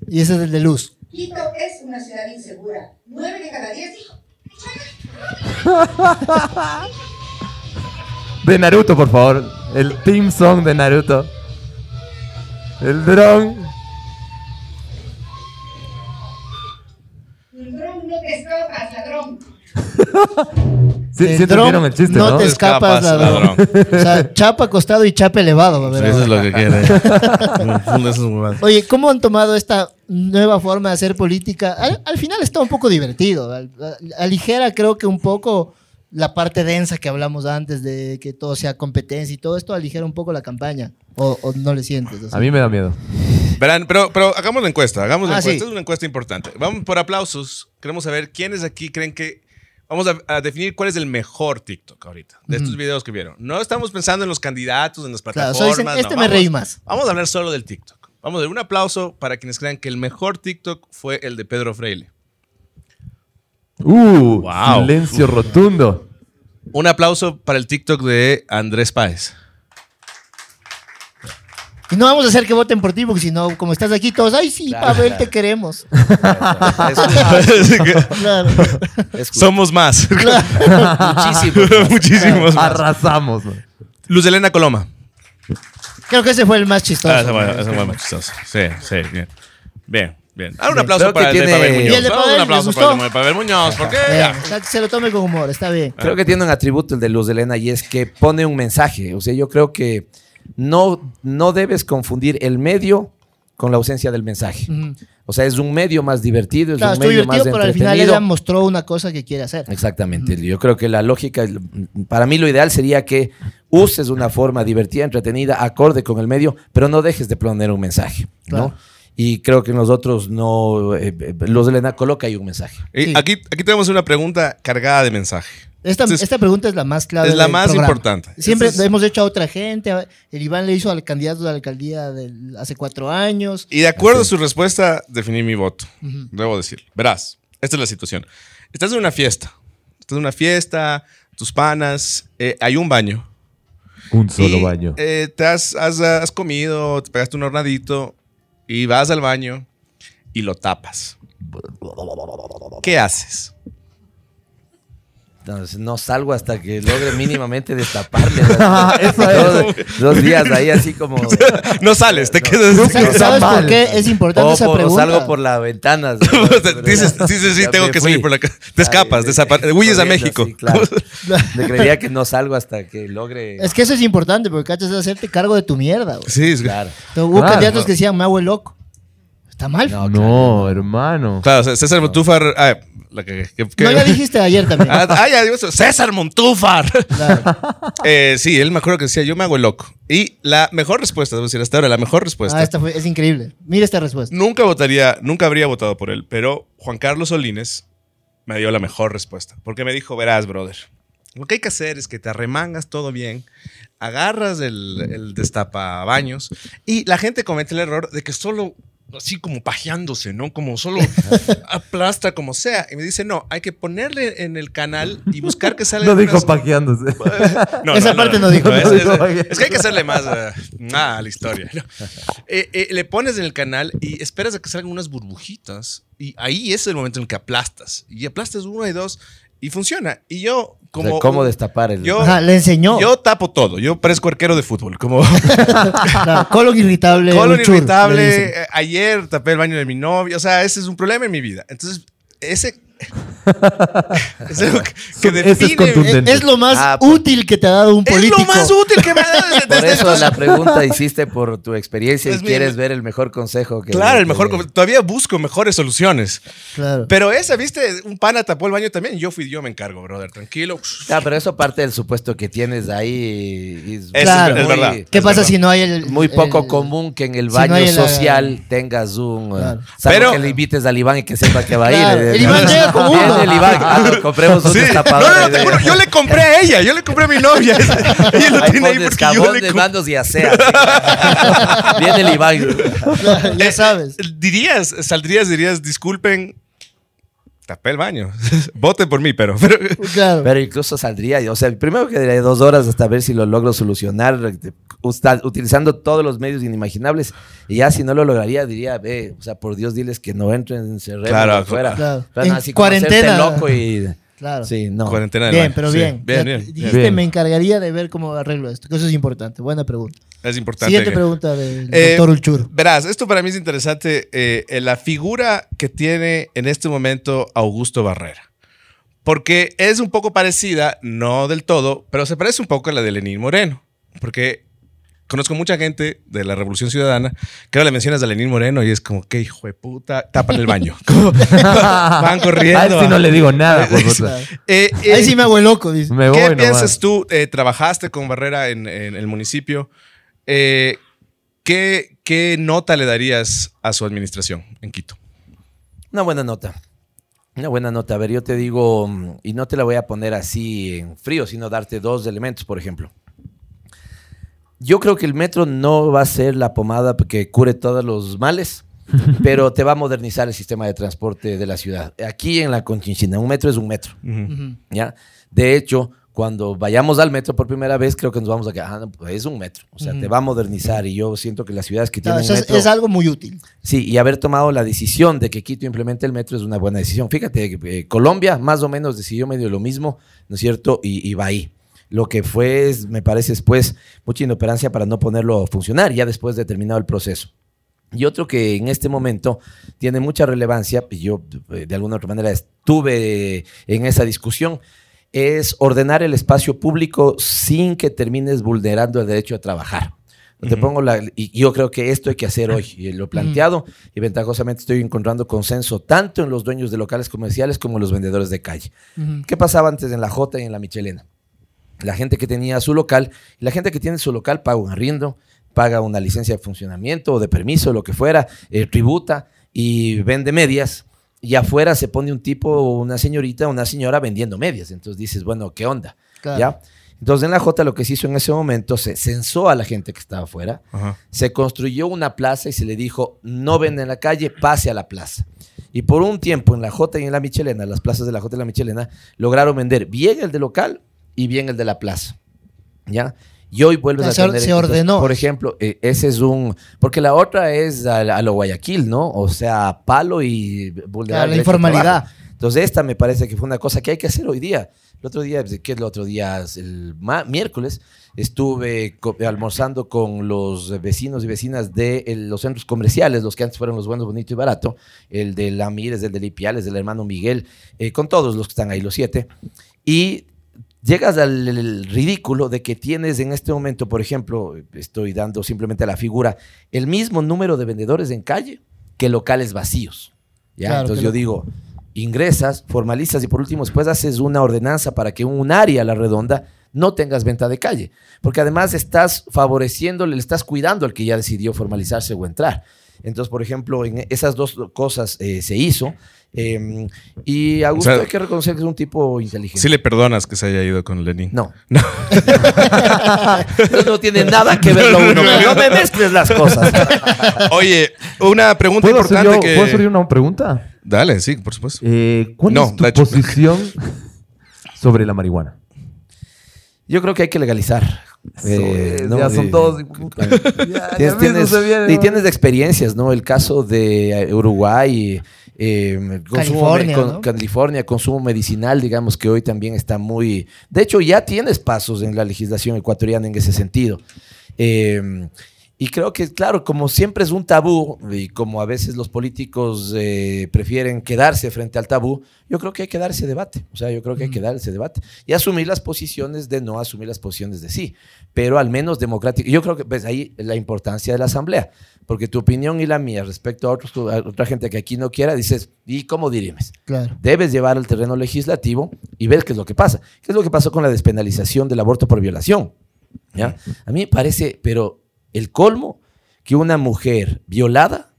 Y ese es el de luz. Quito es una ciudad insegura. Nueve de cada diez hijos. De Naruto, por favor. El theme song de Naruto. El dron. Ladrón, no te escapas, ladrón. Sí, sí entendieron el chiste, ¿no? te escapas, ladrón. O sea, chapa acostado y chapa elevado. va a ver eso es lo que quiere. Eso es muy mal. Oye, ¿cómo han tomado esta nueva forma de hacer política? Al, al final está un poco divertido. Al- al- aligera creo que un poco la parte densa que hablamos antes de que todo sea competencia y todo esto aligera un poco la campaña. ¿O, o no le sientes? así? A mí me da miedo. Verán, pero, pero hagamos la encuesta, hagamos la Ah, encuesta. sí. Es una encuesta importante. Vamos por aplausos. Queremos saber quiénes aquí creen que. Vamos a, a definir cuál es el mejor TikTok ahorita, de estos videos que vieron. No estamos pensando en los candidatos, en las Claro, plataformas. dicen, este no. me Vamos- reí más. Vamos a hablar solo del TikTok. Vamos a dar un aplauso para quienes crean que el mejor TikTok fue el de Pedro Freile. Uh, Wow. silencio rotundo. Un aplauso para el TikTok de Andrés Páez. Y no vamos a hacer que voten por ti, porque si no, como estás aquí, todos, ay, sí, Claro, Pavel, claro. te queremos. Claro. Es Somos más. muchísimo. Muchísimos más. Arrasamos. Luz Elena Coloma. Creo que ese fue el más chistoso. Ah, ese fue, ese fue más chistoso. Sí, sí, bien. Bien, bien. Ah, un aplauso Creo que para el de tiene- Pavel ¿Y Muñoz. el de Vamos, Pavel, un aplauso les para el de Pavel Muñoz. ¿Por qué? Bien, Ya. o sea, que se lo tome con humor, está bien. Creo que tiene un atributo el de Luz de Elena y es que pone un mensaje. O sea, yo creo que no, no debes confundir el medio con la ausencia del mensaje. O sea, es un medio más divertido, es Claro, un medio más divertido, pero al final ella mostró una cosa que quiere hacer. Exactamente. Yo creo que la lógica, para mí lo ideal sería que uses una forma divertida, entretenida, acorde con el medio, pero no dejes de poner un mensaje, ¿no? Y creo que nosotros no, eh, eh, los de Elena coloca ahí un mensaje. Sí. aquí, aquí tenemos una pregunta cargada de mensaje. Esta, Entonces, esta pregunta es la más clave. es la del más programa. importante. Siempre Entonces- hemos hecho a otra gente. El Iván le hizo al candidato de la alcaldía del- hace cuatro años. Y de acuerdo a su respuesta, definí mi voto. Ujú. Debo decirlo. Verás, esta es la situación. Estás en una fiesta. Estás en una fiesta, tus panas, eh, hay un baño. Un solo Y, baño. eh, te has, has- has comido, te pegaste un hornadito y vas al baño y lo tapas. ¿Qué haces? Entonces, no salgo hasta que logre mínimamente destaparle. Eso dos, dos días ahí así como... No sales, te quedas. ¿Sabes, Está sabes por qué es importante O, esa por- o pregunta? salgo por la ventana. dices, dices, sí, tengo me que fui. salir por la. Te escapas, Ay, huyes a México. sí, claro. Le creería que no salgo hasta que logre... Es que eso es importante porque cachas es hacerte cargo de tu mierda. güey. Sí, es Claro. Entonces, hubo Claro. candidatos que decían, me hago el loco. Está mal. No, No, hermano. Claro, César Montúfar. ah, la que, que- que- No, ya dijiste ayer también. Ah, ah, ya digo eso. César Montúfar. Claro. Eh, sí, él me acuerdo que decía, yo me hago el loco. Y la mejor respuesta, debo decir, hasta ahora, la mejor respuesta. Ah, esta fue, es increíble. Mira esta respuesta. Nunca votaría, nunca habría votado por él, pero Juan Carlos Solines me dio la mejor respuesta. Porque me dijo, verás, brother, lo que hay que hacer es que te arremangas todo bien, agarras el, el destapabaños y la gente comete el error de que solo así como pajeándose, ¿no? Como solo aplasta como sea. Y me dice, no, hay que ponerle en el canal y buscar que salga No dijo unas- paqueándose. no, Esa parte no dijo. es, No es- dijo. es que hay que hacerle más ah, a la historia. ¿no? Eh, eh, le pones en el canal y esperas a que salgan unas burbujitas. Y ahí es el momento en el que aplastas. Y aplastas una y dos y funciona. Y yo, O como. sea, ¿Cómo destapar el...? Yo- Ajá, le enseñó. Yo tapo todo. Yo parezco arquero de fútbol. Como Claro, colon irritable. colon irritable. eh, ayer tapé el baño de mi novia. O sea, ese es un problema en mi vida. Entonces, ese. es que, que es contundente. Es lo más Ah, pues. útil que te ha dado un Es político. lo más útil que me ha dado desde, Por desde eso entonces. la pregunta hiciste por tu experiencia y Es mi- quieres ver el mejor consejo que... Claro, el que- mejor. Todavía busco mejores soluciones. Claro. Pero esa, viste, un pana tapó el baño también. Yo fui, yo me encargo, brother. Tranquilo. Ah, pero eso parte del supuesto que tienes ahí. es Es- Claro. es muy- verdad. ¿Qué es pasa verdad. si no hay el. Muy poco el- común que en el si baño no hay el- social tengas un... eh, Claro. salvo Pero- que le invites al Iván y que sepa que va a ir. Eh, el Iván llega Viene uno. el Iván. Ah, no, compremos un Sí. No, destapador. no, no, eh, te juro, yo le compré a ella, yo le compré a mi novia. ella lo Ahí tiene ahí pones porque yo jabón le de compré. manos y asea. Viene el Iván. ya sabes. Dirías, saldrías, dirías, disculpen, tapé el baño. Voten por mí, pero. pero- Claro. Pero incluso saldría, o sea, primero quedaría dos horas hasta ver si lo logro solucionar, utilizando todos los medios inimaginables. Y ya si no lo lograría, diría, ve, o sea, por Dios, diles que no entren, se Claro, afuera. claro. Pero En no, así como hacerte cuarentena. loco y... Claro. Sí, no. Cuarentena del Bien, baño. pero Sí, bien. Bien, bien. Dijiste, Bien. me encargaría de ver cómo arreglo esto, que eso es importante. Buena pregunta. Es importante. Siguiente que- pregunta del Eh, doctor Ulchur. Verás, esto para mí es interesante, eh, eh, la figura que tiene en este momento Augusto Barrera. Porque es un poco parecida, no del todo, pero se parece un poco a la de Lenín Moreno. Porque conozco mucha gente de la Revolución Ciudadana que ahora le mencionas a Lenín Moreno y es como, qué hijo de puta, tapan el baño. Van corriendo. A él sí no le digo nada. Eh, eh, Ahí sí me hago el loco, dice. Me ¿Qué piensas tú? Eh, trabajaste con Barrera en, en el municipio. Eh, ¿qué, ¿Qué nota le darías a su administración en Quito? Una buena nota. Una buena nota. A ver, yo te digo, y no te la voy a poner así en frío, sino darte dos elementos, por ejemplo. Yo creo que el metro no va a ser la pomada que cure todos los males, pero te va a modernizar el sistema de transporte de la ciudad. Aquí en la Conchinchina, un metro es un metro. ¿ya? De hecho, cuando vayamos al metro por primera vez, creo que nos vamos a quedar, ah, no, pues es un metro. O sea, te va a modernizar y yo siento que las ciudades que Claro, tienen eso es, metro... es algo muy útil. Sí, y haber tomado la decisión de que Quito implemente el metro es una buena decisión. Fíjate, eh, Colombia más o menos decidió medio lo mismo, ¿no es cierto? Y, y va ahí. Lo que fue, me parece, después mucha inoperancia para no ponerlo a funcionar, ya después de terminado el proceso. Y otro que en este momento tiene mucha relevancia, y yo eh, de alguna otra manera estuve en esa discusión, es ordenar el espacio público sin que termines vulnerando el derecho a trabajar. Te Ujú. pongo la, y yo creo que esto hay que hacer hoy. Y lo he planteado y ventajosamente estoy encontrando consenso tanto en los dueños de locales comerciales como en los vendedores de calle. Ujú. ¿Qué pasaba antes en la J y en la Michelena? La gente que tenía su local, la gente que tiene su local paga un arriendo, paga una licencia de funcionamiento o de permiso, lo que fuera, eh, tributa y vende medias. y afuera se pone un tipo, una señorita, una señora vendiendo medias. Entonces dices, bueno, ¿qué onda? Claro. ¿Ya? Entonces en la J lo que se hizo en ese momento, se censó a la gente que estaba afuera, Ajá. se construyó una plaza y se le dijo, no venda en la calle, pase a la plaza. Y por un tiempo en la J y en la Michelena, las plazas de la J y la Michelena, lograron vender bien el de local y bien el de la plaza. ¿Ya? Y hoy vuelves a tener... se ordenó. Por ejemplo, eh, ese es un... Porque la otra es a, a lo Guayaquil, ¿no? O sea, palo y vulnerar Claro, el la informalidad. Entonces esta me parece que fue una cosa que hay que hacer hoy día. El otro día, ¿qué es el otro día? El miércoles estuve co- almorzando con los vecinos y vecinas de el- los centros comerciales, los que antes fueron los buenos, bonito y barato, el de la Mires, el de Lipiales, del hermano Miguel, eh, con todos los que están ahí, los siete. Y llegas al ridículo de que tienes en este momento, por ejemplo, estoy dando simplemente la figura, el mismo número de vendedores en calle que locales vacíos. ¿ya? Claro, Entonces yo lo- digo, ingresas, formalizas y por último después haces una ordenanza para que un área a la redonda no tengas venta de calle, porque además estás favoreciéndole, le estás cuidando al que ya decidió formalizarse o entrar. Entonces, por ejemplo, en esas dos cosas eh, se hizo. Eh, y a Augusto sea, hay que reconocer que es un tipo inteligente. Sí le perdonas que se haya ido con Lenin. No. Eso no tiene nada que ver lo uno. No me mezcles las cosas. Oye, una pregunta ¿Puedo hacer, importante yo- que... ¿Puedo hacer una pregunta? Dale, sí, por supuesto. Eh, ¿Cuál No, es tu posición sobre la marihuana? Yo creo que hay que legalizar. Eh, ¿no? ya son Eh, todos. Tienes, tienes- y tienes de experiencias, ¿no? El caso de eh, Uruguay, eh, consumo California, me- con- ¿no? California, consumo medicinal, digamos que hoy también está muy... De hecho, ya tienes pasos en la legislación ecuatoriana en ese sentido. Eh, y creo que, claro, como siempre es un tabú y como a veces los políticos eh, prefieren quedarse frente al tabú, yo creo que hay que dar ese debate. O sea, yo creo que hay que dar ese debate y asumir las posiciones de no, asumir las posiciones de sí, pero al menos democrático. Yo creo que ves ahí la importancia de la asamblea, porque tu opinión y la mía respecto a, otros, a otra gente que aquí no quiera, dices, ¿y cómo dirimes? Claro. Debes llevar al terreno legislativo y ver qué es lo que pasa. ¿Qué es lo que pasó con la despenalización del aborto por violación? ¿Ya? A mí me parece, pero el colmo, que una mujer violada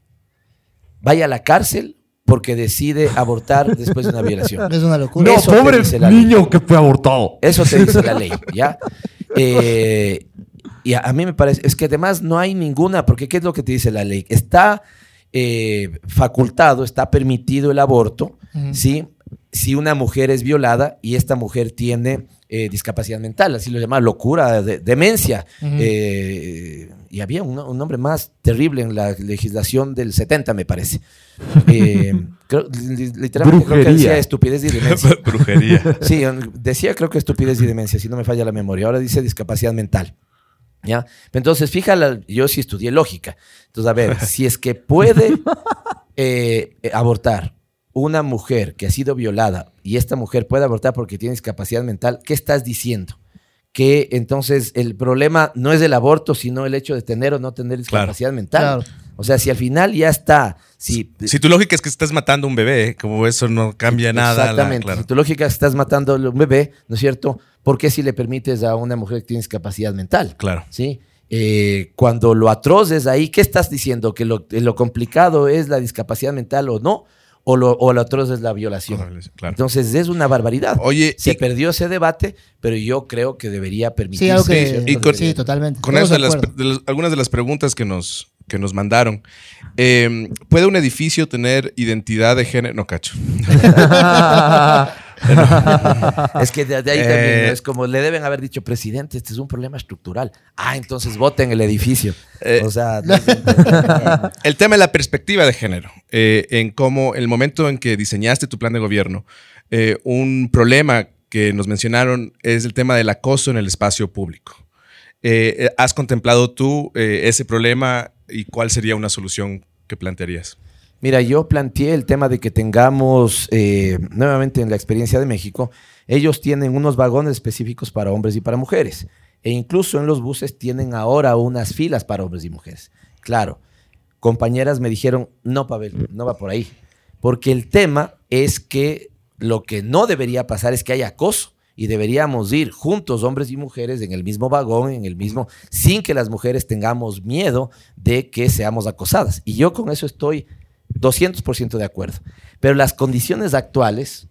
vaya a la cárcel porque decide abortar después de una violación. Es una locura. No, Eso la ley. que fue abortado. Eso te dice la ley, ¿ya? Eh, y a, a mí me parece, es que además no hay ninguna, porque ¿qué es lo que te dice la ley? Está eh, facultado, está permitido el aborto, ¿sí? Si una mujer es violada y esta mujer tiene eh, discapacidad mental, así lo llama locura, de- demencia. Eh, y había un, un nombre más terrible en la legislación del 70, me parece. Eh, creo- literalmente creo que decía estupidez y demencia. Brujería. Sí, decía creo que estupidez y demencia, si no me falla la memoria. Ahora dice discapacidad mental. ¿Ya? Entonces, fíjala, yo sí estudié lógica. Entonces, a ver, si es que puede abortar una mujer que ha sido violada y esta mujer puede abortar porque tiene discapacidad mental, ¿qué estás diciendo? Que entonces el problema no es el aborto, sino el hecho de tener o no tener discapacidad mental. Claro. O sea, si al final ya está, si Si tu lógica es que estás matando a un bebé, como eso no cambia nada. la- Exactamente. claro. Si tu lógica es que estás matando a un bebé, ¿no es cierto? ¿Por qué si le permites a una mujer que tiene discapacidad mental? Claro. ¿Sí? Eh, cuando lo atroz es ahí, ¿qué estás diciendo? ¿Que lo, lo complicado es la discapacidad mental o no? ¿O lo, o lo atroz es la violación? Claro. Entonces es una barbaridad. Oye, Se y- perdió ese debate, pero yo creo que debería permitirse. Sí, algo que. y con- sí, totalmente. Con Todos eso de de las, acuerdo. de las- algunas de las preguntas que nos, que nos mandaron. Eh, ¿Puede un edificio tener identidad de género? No, cacho. Es que de, de ahí Eh, también ¿no? es como le deben haber dicho, presidente, este es un problema estructural. Ah, entonces voten el edificio. Eh, o sea, El tema de la perspectiva de género, eh, en cómo el momento en que diseñaste tu plan de gobierno, eh, un problema que nos mencionaron es el tema del acoso en el espacio público. Eh, eh, ¿Has contemplado tú eh, ese problema y cuál sería una solución que plantearías? Mira, yo planteé el tema de que tengamos, eh, nuevamente en la experiencia de México, ellos tienen unos vagones específicos para hombres y para mujeres. E incluso en los buses tienen ahora unas filas para hombres y mujeres. Claro, compañeras me dijeron, no, Pavel, no va por ahí. Porque el tema es que lo que no debería pasar es que haya acoso. Y deberíamos ir juntos, hombres y mujeres, en el mismo vagón, en el mismo, sin que las mujeres tengamos miedo de que seamos acosadas. Y yo con eso estoy 200% de acuerdo. Pero las condiciones actuales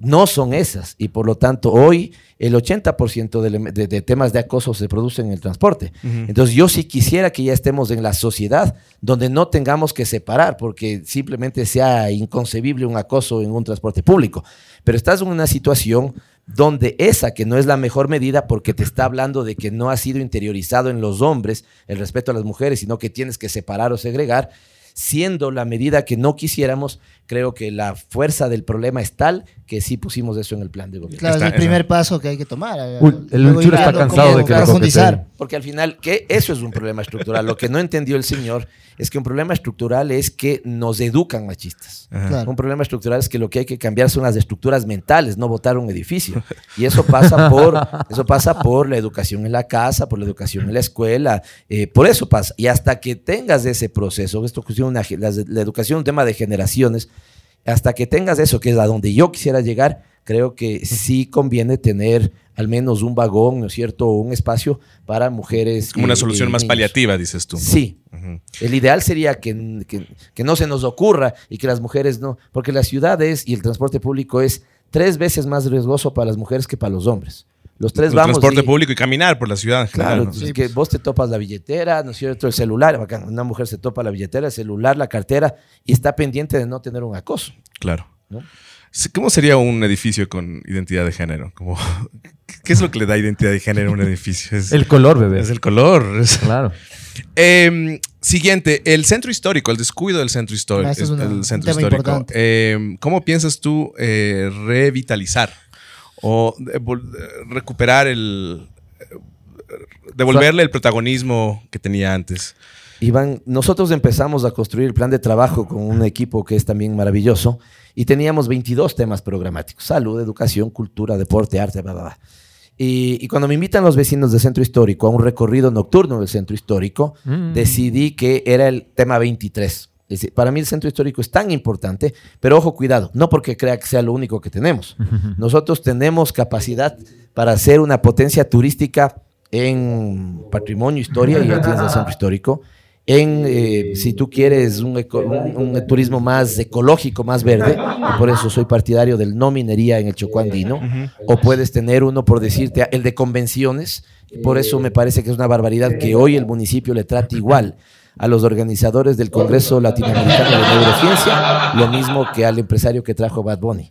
no son esas y por lo tanto hoy el 80% de, de- de temas de acoso se producen en el transporte. Entonces yo sí quisiera que ya estemos en la sociedad donde no tengamos que separar porque simplemente sea inconcebible un acoso en un transporte público. Pero estás en una situación donde esa que no es la mejor medida porque te está hablando de que no ha sido interiorizado en los hombres el respeto a las mujeres, sino que tienes que separar o segregar, siendo la medida que no quisiéramos, creo que la fuerza del problema es tal que sí pusimos eso en el plan de gobierno. Claro, Está- es el primer paso que hay que tomar. Uy, el ir está cansado de que profundizar. Porque al final, que eso es un problema estructural. Lo que no entendió el señor es que un problema estructural es que nos educan machistas. Claro. Un problema estructural es que lo que hay que cambiar son las estructuras mentales, no botar un edificio. Y eso pasa por, eso pasa por la educación en la casa, por la educación en la escuela, eh, por eso pasa. Y hasta que tengas ese proceso, esto es una, la, la educación es un tema de generaciones, hasta que tengas eso, que es a donde yo quisiera llegar, creo que sí conviene tener al menos un vagón, ¿no es cierto? Un espacio para mujeres. Como una solución más niños. paliativa, dices tú. Sí. El ideal sería que, que- que no se nos ocurra y que las mujeres no, porque las ciudades y el transporte público es tres veces más riesgoso para las mujeres que para los hombres. Los tres El vamos. transporte y- público y caminar por la ciudad en general. Claro, ¿no? entonces que vos te topas la billetera, ¿no es cierto? El celular. Una mujer se topa la billetera, el celular, la cartera y está pendiente de no tener un acoso. Claro. ¿no? ¿Cómo sería un edificio con identidad de género? Como, ¿Qué es lo que le da identidad de género a un edificio? Es El color, bebé. es el color. es- Claro. Em, siguiente, el centro histórico, el descuido del centro histórico. Ah, es una- el un centro tema histórico. importante. Em, ¿Cómo piensas tú eh, revitalizar o recuperar el. devolverle el protagonismo que tenía antes? Iván, nosotros empezamos a construir el plan de trabajo con un equipo que es también maravilloso y teníamos 22 temas programáticos, salud, educación, cultura, deporte, arte, bla, bla, bla. Y, y cuando me invitan los vecinos del centro histórico a un recorrido nocturno del centro histórico, Mm. decidí que era el tema 23. Para mí el centro histórico es tan importante, pero ojo, cuidado, no porque crea que sea lo único que tenemos. Nosotros tenemos capacidad para ser una potencia turística en patrimonio, historia, y ya tienes el centro histórico. En, eh, si tú quieres, un, eco- un- un turismo más ecológico, más verde, y por eso soy partidario del no minería en el Chocó andino, o puedes tener uno, por decirte, el de convenciones, por eso me parece que es una barbaridad que hoy el municipio le trate igual a los organizadores del Congreso Latinoamericano de Neurociencia, lo mismo que al empresario que trajo Bad Bunny.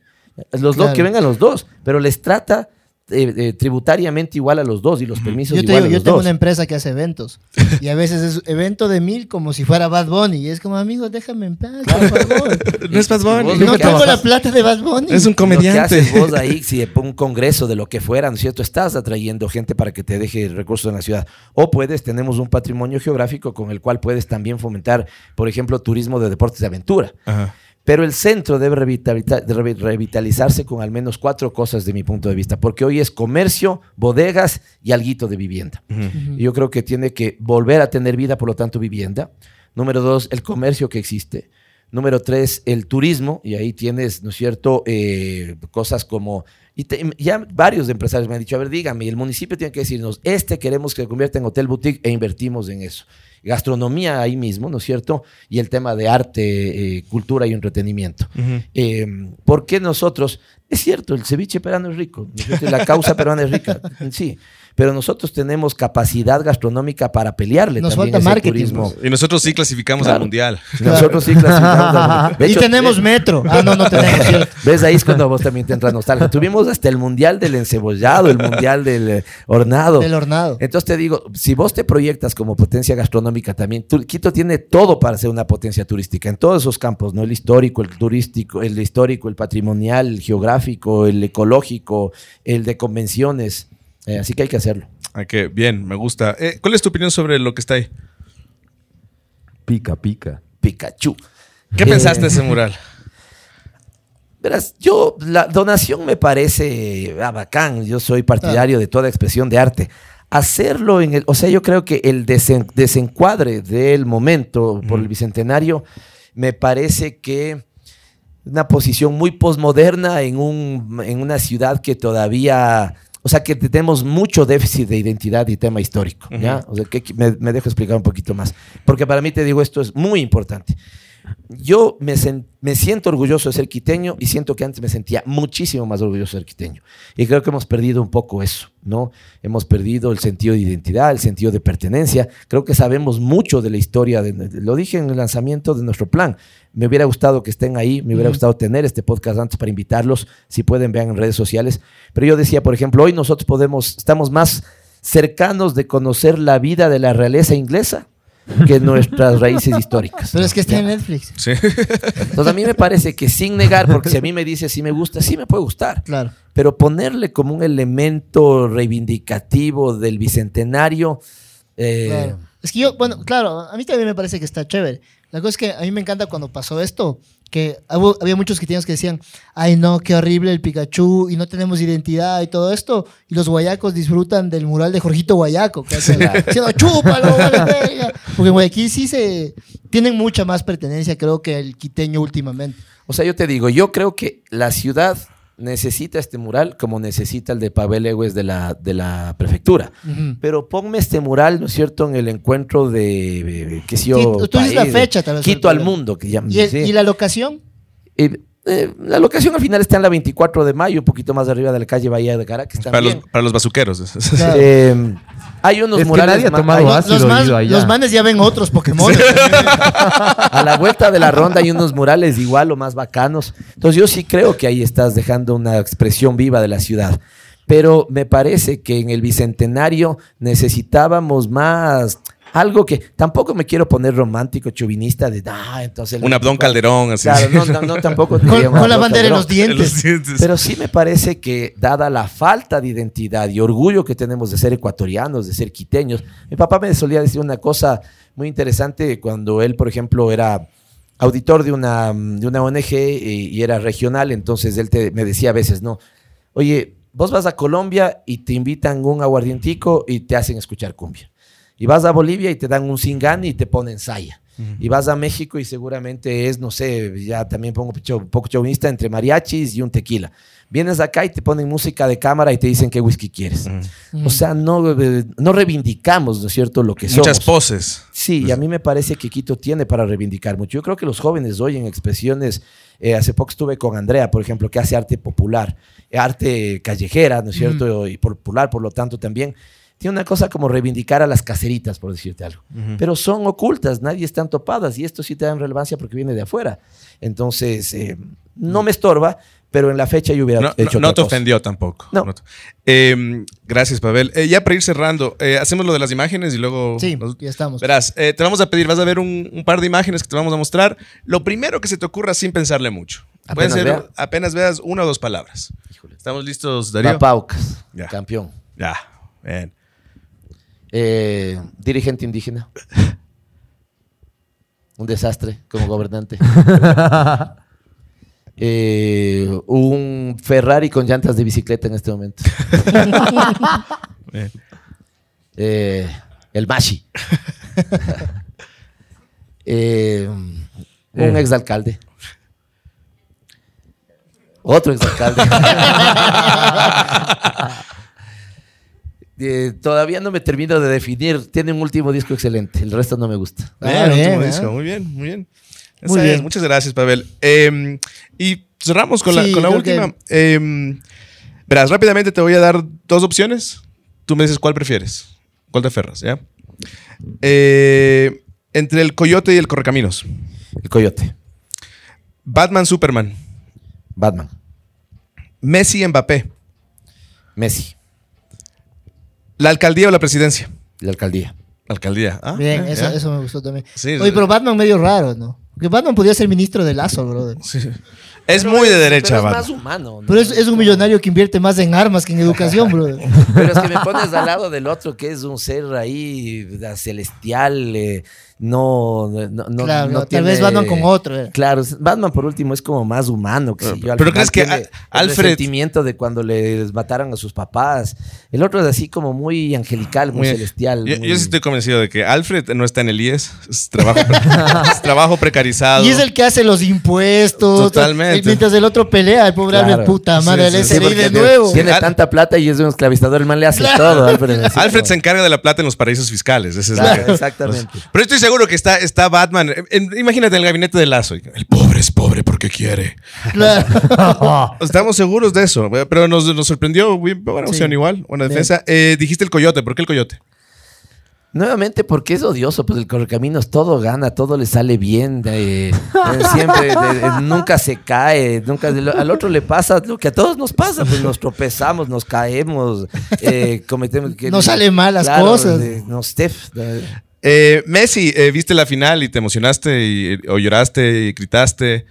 Los dos, que vengan los dos, pero les trata eh, eh, tributariamente igual a los dos y los permisos Yo, te igual digo, a yo los tengo dos. una empresa que hace eventos y a veces es evento de mil como si fuera Bad Bunny y es como, amigo, déjame en paz, por favor. No es Bad Bunny. No tengo la plata de Bad Bunny. Es un Lo que comediante. haces vos ahí, si un congreso de lo que fuera, ¿no es cierto? Estás atrayendo gente para que te deje recursos en la ciudad. O puedes, tenemos un patrimonio geográfico con el cual puedes también fomentar, por ejemplo, turismo de deportes de aventura. Ajá. Pero el centro debe revitaliza- de revi- revitalizarse con al menos cuatro cosas de mi punto de vista, porque hoy es comercio, bodegas y alguito de vivienda. Y Yo creo que tiene que volver a tener vida, por lo tanto, vivienda. Número dos, el comercio que existe. Número tres, el turismo, y ahí tienes, ¿no es cierto?, Eh, cosas como... Y te- ya varios empresarios me han dicho, a ver, dígame, el municipio tiene que decirnos, este queremos que se convierta en hotel boutique e invertimos en eso. Gastronomía ahí mismo, ¿no es cierto? Y el tema de arte, eh, cultura y entretenimiento. Eh, ¿Por qué nosotros? Es cierto, el ceviche peruano es rico, la causa peruana es rica, sí, pero nosotros tenemos capacidad gastronómica para pelearle Nos también falta ese marketing, turismo. Y nosotros sí clasificamos Claro. al mundial. Nosotros sí clasificamos. al- de y tenemos metro. Ah, no, no tenemos. ¿Ves? Ahí es cuando vos también te entra nostalgia. Tuvimos hasta el mundial del encebollado, el mundial del eh, hornado. Del hornado. Entonces te digo, si vos te proyectas como potencia gastronómica también, tú- Quito tiene todo para ser una potencia turística en todos esos campos, ¿no? El histórico, el turístico, el histórico, el patrimonial, el geográfico, el ecológico, el de convenciones. Eh, así que hay que hacerlo. Que bien, me gusta. Eh, ¿Cuál es tu opinión sobre lo que está ahí? Pica, pica. Pikachu. ¿Qué Eh, pensaste de ese mural? Verás, yo, la donación me parece ah, bacán. Yo soy partidario de toda expresión de arte. Hacerlo en el. O sea, yo creo que el desen- desencuadre del momento por el bicentenario me parece que una posición muy posmoderna en, un, en una ciudad que todavía. O sea, que tenemos mucho déficit de identidad y tema histórico. ¿ya? O sea, que me, me dejo explicar un poquito más. Porque para mí, te digo, esto es muy importante. Yo me, siento orgulloso de ser quiteño y siento que antes me sentía muchísimo más orgulloso de ser quiteño. Y creo que hemos perdido un poco eso, ¿no? Hemos perdido el sentido de identidad, el sentido de pertenencia. Creo que sabemos mucho de la historia, de- lo dije en el lanzamiento de nuestro plan. Me hubiera gustado que estén ahí, me hubiera gustado tener este podcast antes para invitarlos, si pueden vean en redes sociales. Pero yo decía, por ejemplo, hoy nosotros podemos, estamos más cercanos de conocer la vida de la realeza inglesa que nuestras raíces históricas. Pero es que está en Netflix. Sí. Entonces a mí me parece que sin negar, porque si a mí me dice si me gusta, sí me puede gustar, Claro. pero ponerle como un elemento reivindicativo del bicentenario, eh, Claro. Es que yo, bueno, claro, a mí también me parece que está chévere. La cosa es que a mí me encanta cuando pasó esto, que hubo- había muchos quiteños que decían, ay no, qué horrible el Pikachu y no tenemos identidad y todo esto, y los guayacos disfrutan del mural de Jorgito Guayaco, que hace- diciendo, chúpalo, vale verga". porque en Guayaquil sí se tienen mucha más pertenencia, creo, que el quiteño últimamente. o sea, yo te digo, yo creo que la ciudad necesita este mural como necesita el de Pavel Ewes de la, de la prefectura. Pero ponme este mural, ¿no es cierto?, en el encuentro de, eh, qué sé yo, tú dices la fecha, tal vez, Quito al mundo, que llaman. ¿Y, el- sí. y la locación? Eh, eh, la locación al final está en la 24 de mayo, un poquito más arriba de la calle Bahía de Caracas. Para los, para los bazuqueros. Claro. Eh, hay unos Es que murales nadie ha ma- tomado hay- Los, ácido los man- ido allá. los manes ya ven otros Pokémon. a la vuelta de la ronda hay unos murales igual o más bacanos. Entonces yo sí creo que ahí estás dejando una expresión viva de la ciudad. Pero me parece que en el bicentenario necesitábamos más algo que tampoco me quiero poner romántico, chauvinista de ah, entonces el Un Abdón 24". Calderón, así. Claro, no, no, no, tampoco con, la bandera en los dientes. dientes. Pero sí me parece que, dada la falta de identidad y orgullo que tenemos de ser ecuatorianos, de ser quiteños, mi papá me solía decir una cosa muy interesante cuando él, por ejemplo, era auditor de una, de una ONG y, y era regional, entonces él te- me decía a veces, no, oye, vos vas a Colombia y te invitan un aguardientico y te hacen escuchar cumbia. Y vas a Bolivia y te dan un cingán y te ponen saya. Y vas a México y seguramente es, no sé, ya también pongo picho- un poco chauvinista, entre mariachis y un tequila. Vienes acá y te ponen música de cámara y te dicen qué whisky quieres. O sea, no, eh, no reivindicamos, ¿no es cierto?, lo que somos. Muchas poses. Sí, y a mí me parece que Quito tiene para reivindicar mucho. Yo creo que los jóvenes hoy en expresiones, eh, hace poco estuve con Andrea, por ejemplo, que hace arte popular, arte callejera, ¿no es cierto? Y popular, por lo tanto, también. Tiene una cosa como reivindicar a las caseritas, por decirte algo. Pero son ocultas, nadie están topadas y esto sí te dan relevancia porque viene de afuera. Entonces, eh, no me estorba, pero en la fecha yo hubiera No, hecho no- no otra te cosa. ofendió tampoco. No. Eh, gracias, Pavel. Eh, ya para ir cerrando, eh, hacemos lo de las imágenes y luego... Sí, nos- ya estamos. Verás, eh, te vamos a pedir, vas a ver un, un par de imágenes que te vamos a mostrar. Lo primero que se te ocurra sin pensarle mucho. Apenas ser vea. apenas veas una o dos palabras. ¿Estamos listos, Darío? Papaucas, Ya. campeón. Ya, bien. Eh, dirigente indígena. Un desastre como gobernante. Eh, un Ferrari con llantas de bicicleta en este momento. Eh, el Mashi. Eh, un exalcalde. Otro exalcalde. Eh, todavía no me termino de definir. Tiene un último disco excelente. El resto no me gusta. Ah, Bien, bien, último ¿eh? disco. Muy bien, muy bien. Esa Muy es. bien. Muchas gracias, Pavel. Eh, y cerramos con la, con la que- última. Eh, verás, rápidamente te voy a dar dos opciones. Tú me dices cuál prefieres. ¿Cuál te aferras? ¿Ya? Eh, entre el coyote y el correcaminos. El Coyote. Batman, Superman. Batman. Messi, Mbappé. Messi. La alcaldía o la presidencia. La alcaldía. Alcaldía. Ah, Bien, eh, eso, me gustó también. Sí, Oye, pero Batman medio raro, ¿no? Porque Batman podría ser ministro de Lazo, brother. Sí. Es muy de derecha, Pero es Batman. más humano. ¿no? Pero es, es un millonario que invierte más en armas que en educación, brother. Pero es que me pones al lado del otro que es un ser ahí celestial. eh, no, no, no, claro, no tal tiene- vez Batman con otro. eh. Claro, Batman por último es como más humano. Que Pero- yo, pero crees que tiene a- el Alfred- sentimiento de cuando les mataron a sus papás. El otro es así como muy angelical, muy, Muy- celestial. Yo, muy- yo sí estoy convencido de que Alfred no está en el IES. Es trabajo, es trabajo precarizado. Y es el que hace los impuestos. Totalmente. el- Mientras el otro pelea, el pobre Claro. Albert, puta madre, Sí, el sí, de tiene- nuevo. Tiene Al- tanta plata y es un esclavizador. El man le hace todo. Alfred, Alfred se encarga de la plata en los paraísos fiscales. Esa es la- Claro, exactamente. Pero estoy seguro que está, está Batman. en- imagínate en el gabinete de Lazo. El pobre es pobre porque quiere. Claro. Estamos seguros de eso. Pero nos, nos sorprendió. Buena Sí. opción igual. Buena defensa. Eh, dijiste el coyote. ¿Por qué el coyote? Nuevamente, porque es odioso, pues el correcaminos todo gana, todo le sale bien, eh, siempre, de- de- nunca se cae, nunca al otro le pasa lo que a todos nos pasa, pues nos tropezamos, nos caemos, eh, cometemos... que- Nos salen mal las Claro, cosas. de- no, Steph, de- Eh, Messi, eh, viste la final y te emocionaste y, o lloraste y gritaste.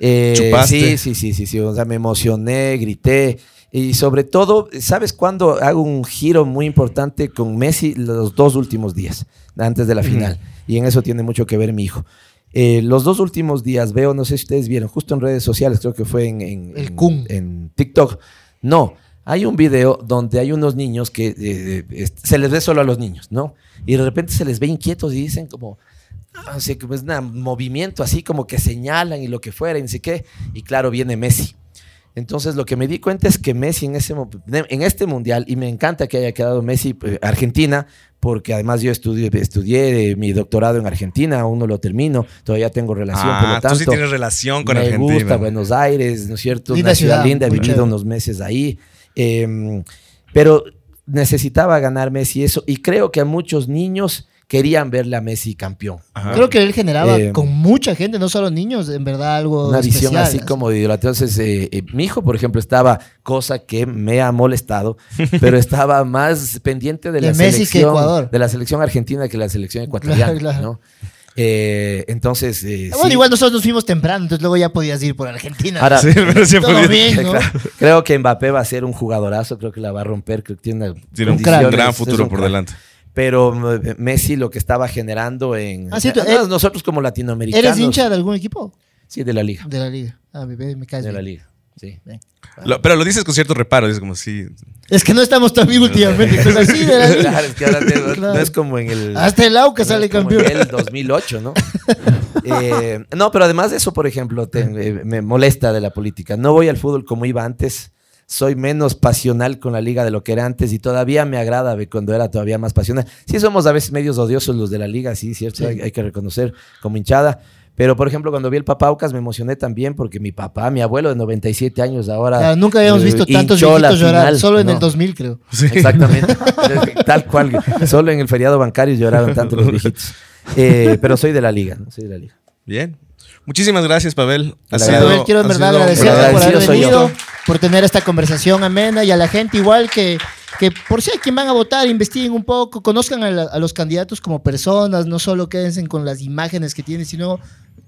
Eh, ¿Chupaste? Sí, sí, sí, sí, sí. O sea, me emocioné, grité. Y sobre todo, ¿sabes cuándo hago un giro muy importante con Messi? Los dos últimos días, antes de la final. Y en eso tiene mucho que ver mi hijo. Eh, los dos últimos días veo, no sé si ustedes vieron, justo en redes sociales, creo que fue en, en- El en- Kun. en TikTok. No, hay un video donde hay unos niños que eh, eh, se les ve solo a los niños, ¿no? Y de repente se les ve inquietos y dicen como, ah, o sea, como es un movimiento así como que señalan y lo que fuera y no sé qué. Y claro, viene Messi. Entonces lo que me di cuenta es que Messi en, ese, en este mundial, y me encanta que haya quedado Messi eh, Argentina, porque además yo estudié, estudié eh, mi doctorado en Argentina, aún no lo termino, todavía tengo relación, por lo tanto. Ah, tú sí tienes relación con me Argentina. gusta Buenos Aires, ¿no es cierto? Linda Una ciudad, ciudad, linda, he vivido unos meses ahí. Eh, pero necesitaba ganar Messi eso, y creo que a muchos niños querían verle a Messi campeón. Ajá. Creo que él generaba Eh, con mucha gente, no solo niños, en verdad algo Una visión así como de idolatría. Entonces, eh, eh, mi hijo, por ejemplo, estaba, cosa que me ha molestado, pero estaba más pendiente de la De Messi que selección Ecuador. de la selección argentina que la selección ecuatoriana, Claro, claro. ¿no? Eh, entonces, eh, Bueno, sí. igual nosotros nos fuimos temprano, entonces luego ya podías ir por Argentina. Ahora, Sí, pero sí Todo podía- bien, ¿no? Claro. Creo que Mbappé va a ser un jugadorazo, creo que la va a romper, creo que tiene, una Tiene un gran futuro un por crack. delante. Pero eh, Messi lo que estaba generando en Ah, sí, tú- además, eh, nosotros como latinoamericanos. ¿Eres hincha de algún equipo? Sí, de la liga. De la liga. Ah, bebé, me caes De la bien. liga. Sí. Lo- pero lo dices con cierto reparo. Dices como sí. Es que no estamos tan bien últimamente. entonces, así de la. Claro, es que ahora te- no es como en el. Hasta el Auca no sale campeón. En el 2008, ¿no? Eh, no, pero además de eso, por ejemplo, te- eh, me molesta de la política. No voy al fútbol como iba antes. Soy menos pasional con la liga de lo que era antes y todavía me agrada cuando era todavía más pasional. Sí somos a veces medios odiosos los de la liga, sí, cierto, Sí. Hay, hay que reconocer como hinchada. Pero, por ejemplo, cuando vi el Papá Aucas me emocioné también porque mi papá, mi abuelo de 97 años ahora... Claro, nunca habíamos eh, visto tantos viejitos llorar, final, solo en ¿no? el 2000 creo. Exactamente. Tal cual. Solo en el feriado bancario lloraron tanto los viejitos. Eh, pero soy de la liga, ¿no? Soy de la liga. Bien. Muchísimas gracias, Pavel. Ha sido-. Pavel, quiero en verdad agradecerte por haber venido, por tener esta conversación amena y a la gente igual que, que por si hay quien van a votar, investiguen un poco, conozcan a, la- a los candidatos como personas, no solo quédense con las imágenes que tienen, sino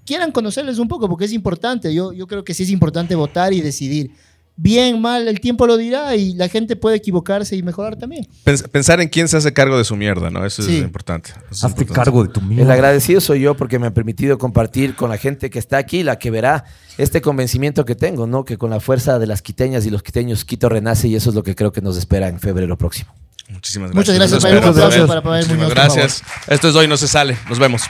quieran conocerles un poco porque es importante. Yo, yo creo que sí es importante votar y decidir. Bien, mal, el tiempo lo dirá y la gente puede equivocarse y mejorar también. Pens- pensar en quién se hace cargo de su mierda, ¿no? Eso Sí. es importante. Eso es Hazte importante. cargo de tu El mierda. agradecido soy yo porque me han permitido compartir con la gente que está aquí, la que verá este convencimiento que tengo, ¿no? Que con la fuerza de las quiteñas y los quiteños, Quito renace y eso es lo que creo que nos espera en febrero próximo. Muchísimas gracias. Muchas gracias, Nos Pavel. para Muchísimas Muñoz, gracias. Esto es Hoy No Se Sale. Nos vemos.